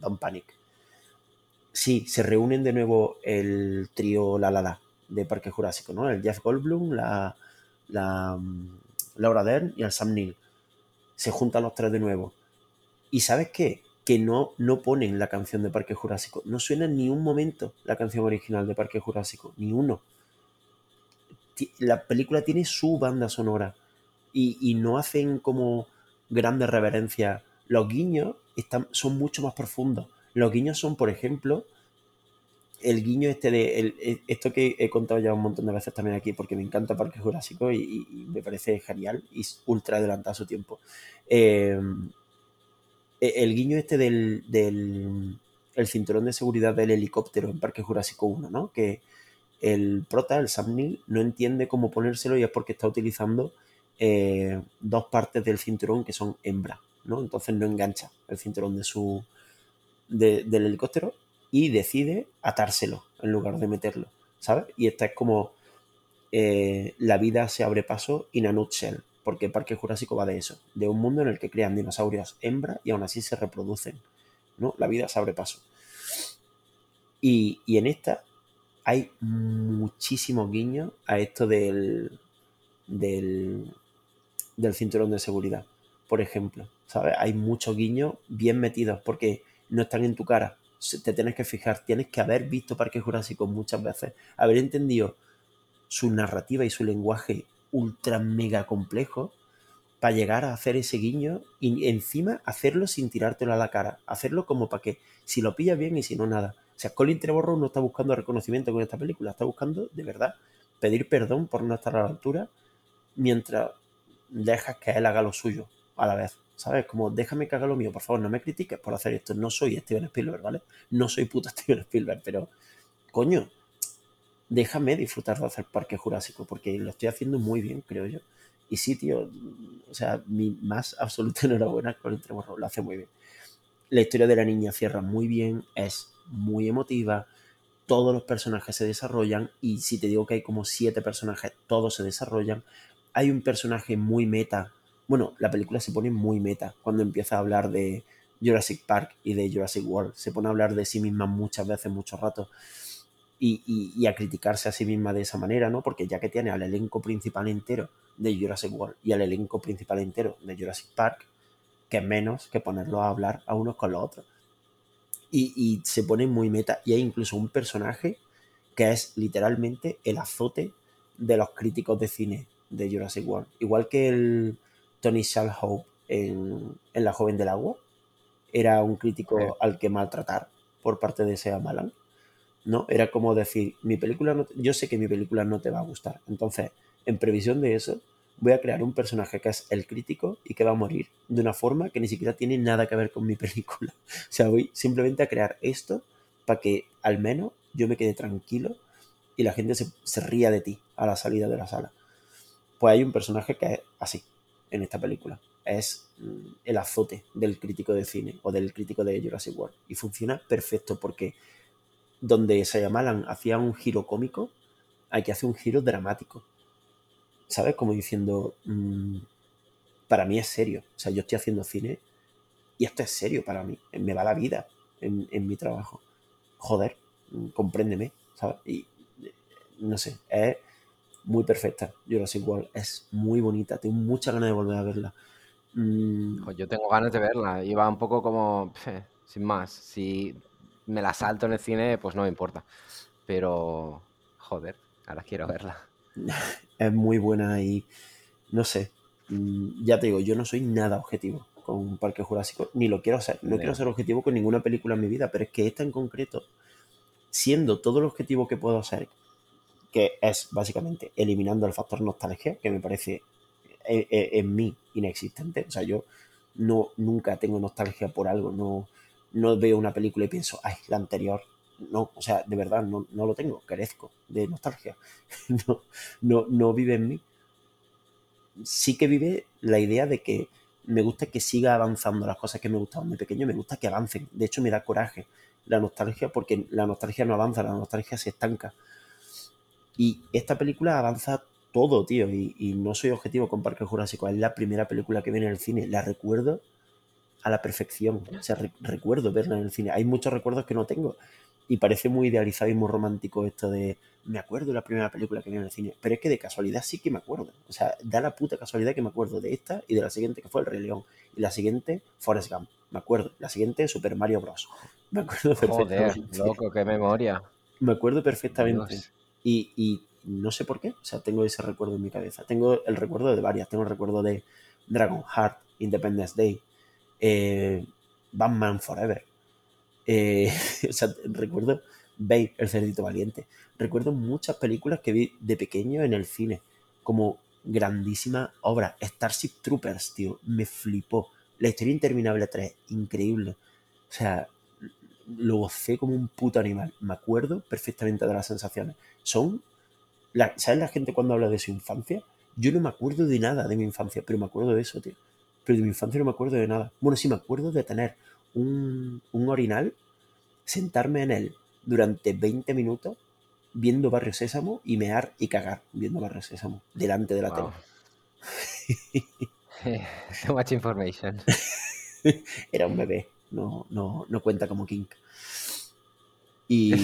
don't panic. Sí, se reúnen de nuevo el trío La La La de Parque Jurásico, ¿no? El Jeff Goldblum, la, la Laura Dern y el Sam Neill. Se juntan los tres de nuevo. ¿Y sabes qué? Que no, no ponen la canción de Parque Jurásico. No suena ni un momento la canción original de Parque Jurásico. Ni uno. La película tiene su banda sonora. Y, no hacen como grandes reverencias. Los guiños están, son mucho más profundos. Los guiños son, por ejemplo, el guiño este de esto que he contado ya un montón de veces también aquí porque me encanta Parque Jurásico y, me parece genial y ultra adelantado a su tiempo. Eh, e, el guiño este del, el cinturón de seguridad del helicóptero en Parque Jurásico 1, ¿no? Que el prota, el Sam Neill, no entiende cómo ponérselo y es porque está utilizando eh, dos partes del cinturón que son hembra, ¿no? Entonces no engancha el cinturón de su, del helicóptero y decide atárselo en lugar de meterlo, ¿sabes? Y esta es como eh, la vida se abre paso in a nutshell, porque Parque Jurásico va de eso, de un mundo en el que crean dinosaurios hembra y aún así se reproducen. ¿no? La vida se abre paso. Y, en esta hay muchísimos guiños a esto del, del, del cinturón de seguridad, por ejemplo. ¿sabes? Hay muchos guiños bien metidos porque no están en tu cara. Te tienes que fijar, tienes que haber visto Parque Jurásico muchas veces, haber entendido su narrativa y su lenguaje ultra mega complejo para llegar a hacer ese guiño y encima hacerlo sin tirártelo a la cara. Hacerlo como para que si lo pillas bien y si no, nada. O sea, Colin Trevorrow no está buscando reconocimiento con esta película, está buscando, de verdad, pedir perdón por no estar a la altura mientras dejas que él haga lo suyo a la vez. ¿Sabes? Como déjame que haga lo mío, por favor, no me critiques por hacer esto. No soy Steven Spielberg, ¿vale? No soy puto Steven Spielberg, pero coño, déjame disfrutar de hacer Parque Jurásico, porque lo estoy haciendo muy bien, creo yo. Y sí, tío, o sea, mi más absoluta enhorabuena con el Tremorro, lo hace muy bien. La historia de la niña cierra muy bien, es muy emotiva, todos los personajes se desarrollan y si te digo que hay como siete personajes, todos se desarrollan. Hay un personaje muy meta, bueno, la película se pone muy meta cuando empieza a hablar de Jurassic Park y de Jurassic World, se pone a hablar de sí misma muchas veces, mucho rato y, a criticarse a sí misma de esa manera, ¿no? Porque ya que tiene al elenco principal entero de Jurassic World y al elenco principal entero de Jurassic Park, que menos que ponerlo a hablar a unos con los otros. Y, se pone muy meta. Y hay incluso un personaje que es literalmente el azote de los críticos de cine de Jurassic World. Igual que el Tony Shalhoub en, en La Joven del Agua, era un crítico al que maltratar por parte de Sea Malan ¿no? Era como decir, mi película no, yo sé que mi película no te va a gustar. Entonces, en previsión de eso, voy a crear un personaje que es el crítico y que va a morir de una forma que ni siquiera tiene nada que ver con mi película. O sea, voy simplemente a crear esto para que al menos yo me quede tranquilo y la gente se, se ría de ti a la salida de la sala. Pues hay un personaje que es así en esta película. Es mm, el azote del crítico de cine o del crítico de Jurassic World. Y funciona perfecto porque donde llamaban hacía un giro cómico, hay que hacer un giro dramático. ¿Sabes? Como diciendo, mm, para mí es serio. O sea, yo estoy haciendo cine y esto es serio para mí. Me va la vida en, mi trabajo. Joder, mm, compréndeme, ¿sabes? Y no sé, es muy perfecta. Jurassic World es muy bonita. Tengo muchas ganas de volver a verla. Mm. Pues yo tengo ganas de verla. Iba un poco como, sin más. Si me la salto en el cine, pues no me importa. Pero, joder, ahora quiero verla. Es muy buena y, no sé, mm, ya te digo, yo no soy nada objetivo con Parque Jurásico, ni lo quiero ser. No quiero ser objetivo con ninguna película en mi vida, pero es que esta en concreto, siendo todo el objetivo que puedo hacer, que es básicamente eliminando el factor nostalgia, que me parece eh, eh, en, mí inexistente. O sea, yo no, nunca tengo nostalgia por algo, no, no veo una película y pienso, ay, la anterior, no, o sea, de verdad, no, no lo tengo, carezco de nostalgia. no, no, no vive en mí. Sí que vive la idea de que me gusta que siga avanzando las cosas que me gustaban de pequeño, me gusta que avancen. De hecho, me da coraje la nostalgia porque la nostalgia no avanza, la nostalgia se estanca. Y esta película avanza todo, tío, y, no soy objetivo con Parque Jurásico, es la primera película que viene en el cine, la recuerdo a la perfección, o sea, recuerdo verla en el cine. Hay muchos recuerdos que no tengo y parece muy idealizado y muy romántico esto de me acuerdo de la primera película que vi en el cine, pero es que de casualidad sí que me acuerdo. O sea, da la puta casualidad que me acuerdo de esta y de la siguiente que fue El Rey León. Y la siguiente, Forrest Gump. Me acuerdo. La siguiente, Super Mario Bros. Me acuerdo perfectamente. Joder, loco, qué memoria. Me acuerdo perfectamente. Y, no sé por qué. O sea, tengo ese recuerdo en mi cabeza. Tengo el recuerdo de varias. Tengo el recuerdo de Dragon Heart, Independence Day, eh, Batman Forever. Eh, o sea, recuerdo Babe, el cerdito valiente. Recuerdo muchas películas que vi de pequeño en el cine, como grandísima obra. Starship Troopers, tío, me flipó. La historia interminable 3, increíble. O sea, lo gocé como un puto animal. Me acuerdo perfectamente de las sensaciones. Son. La, ¿Sabes la gente cuando habla de su infancia? Yo no me acuerdo de nada de mi infancia, pero me acuerdo de eso, tío. Pero de mi infancia no me acuerdo de nada. Bueno, sí, me acuerdo de tener un, un orinal, sentarme en él durante 20 minutos viendo Barrio Sésamo y mear y cagar viendo Barrio Sésamo delante de la tele. so much information. Era un bebé, no, no, no cuenta como King. Y,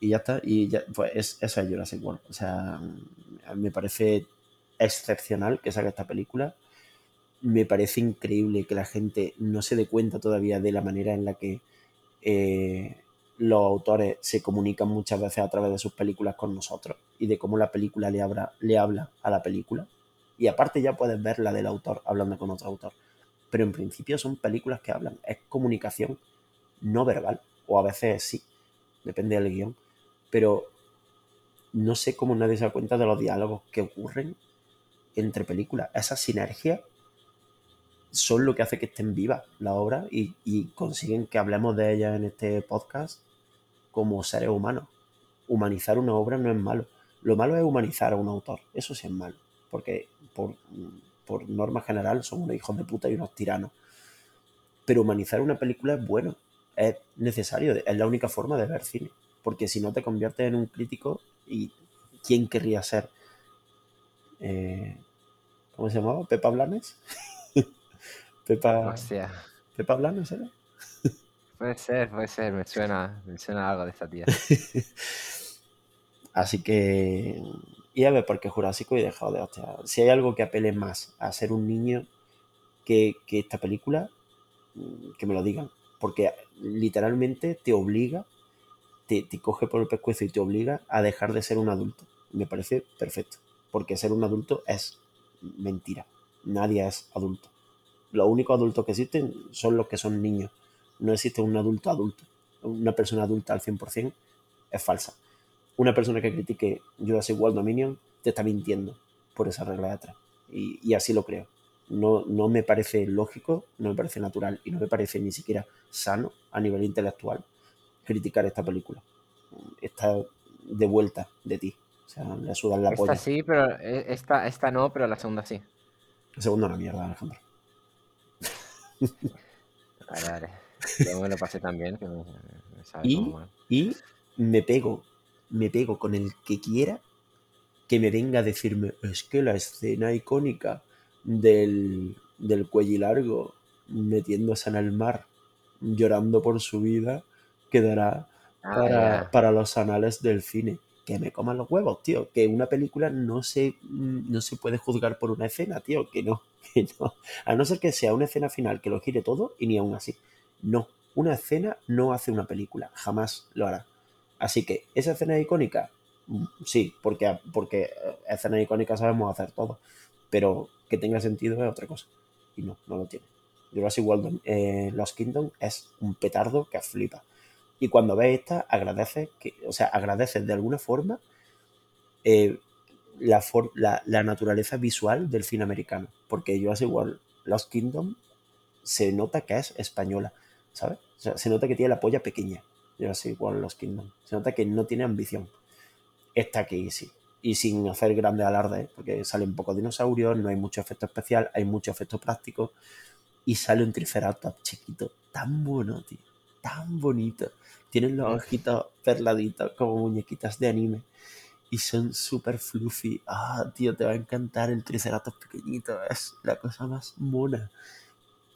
y, ya está, y ya, pues es, esa es Jurassic World. O sea, me parece excepcional que salga esta película. Me parece increíble que la gente no se dé cuenta todavía de la manera en la que eh, los autores se comunican muchas veces a través de sus películas con nosotros y de cómo la película le, habla, le habla a la película. Y aparte ya puedes ver la del autor hablando con otro autor. Pero en principio son películas que hablan, es comunicación no verbal, o a veces sí, depende del guion. Pero no sé cómo nadie se da cuenta de los diálogos que ocurren entre películas. Esa sinergia son lo que hace que estén vivas la obra y, y consiguen que hablemos de ellas en este podcast como seres humanos. Humanizar una obra no es malo. Lo malo es humanizar a un autor. Eso sí es malo. Porque por, por norma general son unos hijos de puta y unos tiranos. Pero humanizar una película es bueno. Es necesario. Es la única forma de ver cine. Porque si no te conviertes en un crítico y ¿quién querría ser? Eh, ¿Cómo se llamaba? ¿Pepa Blanes? Pepa, Pepa Blanes era. Puede ser, puede ser, me suena, me suena algo de esta tía. Así que. Y a ver, porque Jurásico y dejado de hostia. Si hay algo que apele más a ser un niño que, esta película, mm, que me lo digan. Porque literalmente te obliga, te, te, coge por el pescuezo y te obliga a dejar de ser un adulto. Me parece perfecto. Porque ser un adulto es mentira. Nadie es adulto. Los únicos adultos que existen son los que son niños no existe un adulto adulto. Una persona adulta al 100% es falsa. Una persona que critique Jurassic World Dominion te está mintiendo por esa regla de atrás. Y, así lo creo. No, no me parece lógico, no me parece natural y no me parece ni siquiera sano a nivel intelectual criticar esta película. Está de vuelta de ti. O sea, le sudan la Esta sí, pero eh, esta, esta no, pero la segunda sí. La segunda una mierda, Alejandro. Vale, vale. Yo me lo pasé también. y, y me pego, me pego con el que quiera que me venga a decirme, es que la escena icónica del, del cuello largo metiéndose en el mar, llorando por su vida, quedará ah, para, para, los anales del cine. Que me coman los huevos, tío. Que una película no se, no se puede juzgar por una escena, tío. Que no, que no. A no ser que sea una escena final que lo gire todo y ni aún así. No, una escena no hace una película, jamás lo hará. Así que, ¿esa escena icónica? Mm, sí, porque, porque escenas icónicas sabemos hacer todo, pero que tenga sentido es otra cosa. Y no, no lo tiene. Jurassic World eh, Lost Kingdom es un petardo que flipa. Y cuando ves esta, agradeces, que, o sea, agradeces de alguna forma eh, la, la, la, naturaleza visual del cine americano. Porque Jurassic World Lost Kingdom se nota que es española. ¿sabes? O sea, se nota que tiene la polla pequeña. Jurassic World Los Kingdom. Se nota que no tiene ambición. Está aquí, sí. Y sin hacer grandes alardes, porque salen pocos dinosaurios, no hay mucho efecto especial, hay mucho efecto práctico. Y sale un Triceratops chiquito, tan bueno, tío. Tan bonito. Tienen los ojitos perladitos como muñequitas de anime. Y son súper fluffy. Ah, tío, te va a encantar el Triceratops pequeñito. Es la cosa más mona.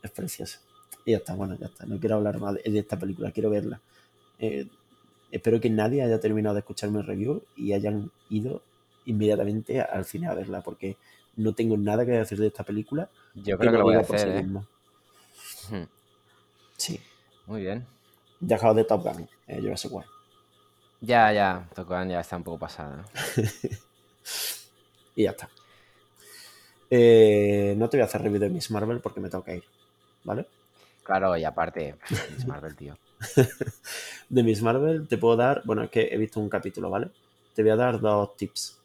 Es precioso. Y ya está, bueno, ya está. No quiero hablar más de esta película, quiero verla. Eh, espero que nadie haya terminado de escucharme el review y hayan ido inmediatamente al cine a verla, porque no tengo nada que decir de esta película. Yo creo que lo voy a hacer, sí ¿eh? Hmm, Sí. Muy bien. Dejado de Top Gun, eh, Jurassic World. Ya, ya, Tocan ya está un poco pasada. Y ya está. Eh, no te voy a hacer review de Miss Marvel porque me tengo que ir, ¿vale? Claro, y aparte, es Marvel, tío. De Miss Marvel te puedo dar, bueno, es que he visto un capítulo, ¿vale? Te voy a dar dos tips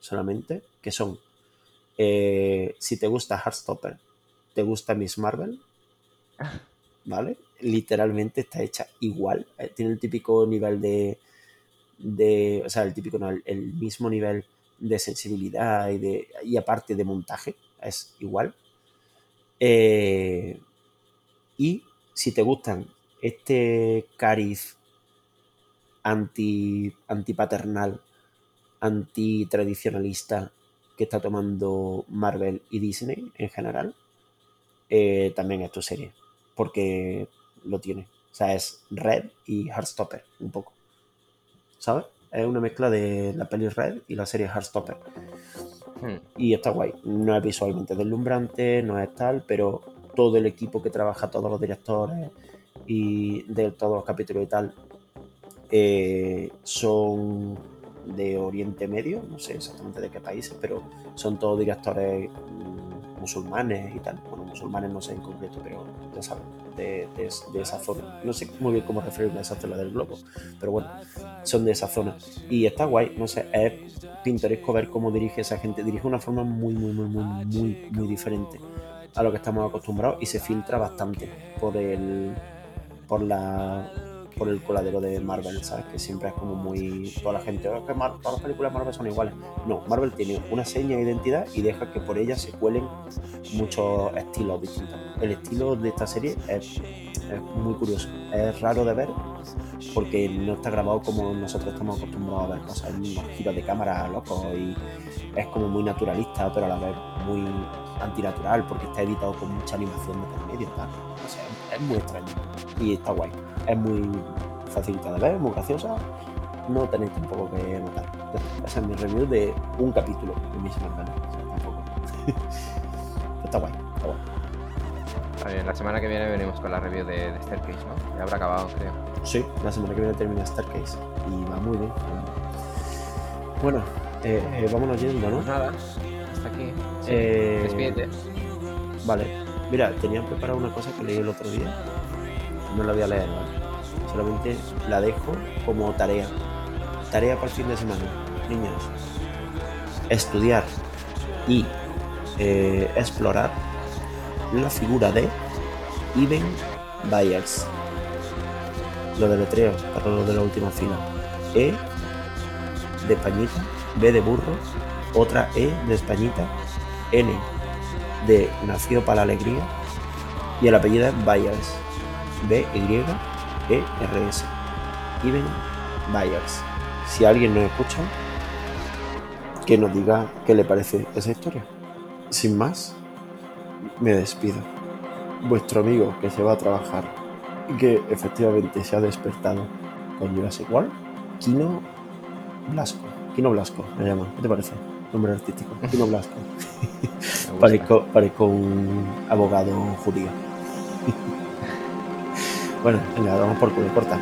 solamente, que son, eh, si te gusta Heartstopper, te gusta Miss Marvel, ¿vale? Literalmente está hecha igual, eh, tiene el típico nivel de, de o sea, el típico, no, el, el mismo nivel de sensibilidad y, de, y aparte de montaje, es igual. Eh, y si te gustan este cariz anti, antipaternal, antitradicionalista que está tomando Marvel y Disney en general, eh, también es tu serie, porque lo tiene. O sea, es Red y Heartstopper, un poco. ¿Sabes? Es una mezcla de la peli Red y la serie Heartstopper. Hmm, Y está guay. No es visualmente deslumbrante, no es tal, pero todo el equipo que trabaja, todos los directores y de todos los capítulos y tal, eh, son de Oriente Medio, no sé exactamente de qué países, pero son todos directores mm, musulmanes y tal. Bueno, musulmanes no sé en concreto, pero ya saben, de, de- de esa zona. No sé muy bien cómo referirme a esa zona del globo, pero bueno, son de esa zona. Y está guay, no sé, es pintoresco ver cómo dirige esa gente. Dirige de una forma muy, muy, muy, muy, muy, muy diferente a lo que estamos acostumbrados y se filtra bastante por el por la por el coladero de Marvel, ¿sabes? Que siempre es como muy toda la gente, "Oh, todas las películas de Marvel son iguales. No, Marvel tiene una seña de identidad y deja que por ella se cuelen muchos estilos distintos. El estilo de esta serie es, es muy curioso, es raro de ver porque no está grabado como nosotros estamos acostumbrados a ver cosas, unos giros de cámara locos y es como muy naturalista, pero a la vez muy antinatural porque está editado con mucha animación de por medio, tal. O sea, es muy extraño y está guay. Es muy facilita de ver, muy graciosa. No tenéis tampoco que notar. Esa es mi review de un capítulo de Miss Marvel. O sea, tampoco. Pero está guay, está guay. La semana que viene venimos con la review de, de Staircase, ¿no? Ya habrá acabado, creo. Sí, la semana que viene termina Starcase y va muy bien. Bueno, eh, eh, vámonos yendo, ¿no? Pues nada. Eh, Despídete. Vale. Mira, tenía preparado una cosa que leí el otro día. No la voy a leer, ¿vale? Solamente la dejo como tarea. Tarea para el fin de semana. Niños, estudiar y eh, explorar la figura de Iben Byers. Lo deletreo para los de la última fila. E de Españita, B de burro, otra E de Españita, N de Nació para la Alegría y el apellido es Byers. B-Y-E-R-S. Iben Byers. Si alguien nos escucha, que nos diga qué le parece esa historia. Sin más, me despido. Vuestro amigo que se va a trabajar y que efectivamente se ha despertado con Jurassic World, Kino Blasco. Kino Blasco me llama. ¿Qué te parece? Nombre artístico. Kino Blasco. Parezco, parezco un abogado judío. bueno, venga, vamos por culo, corta.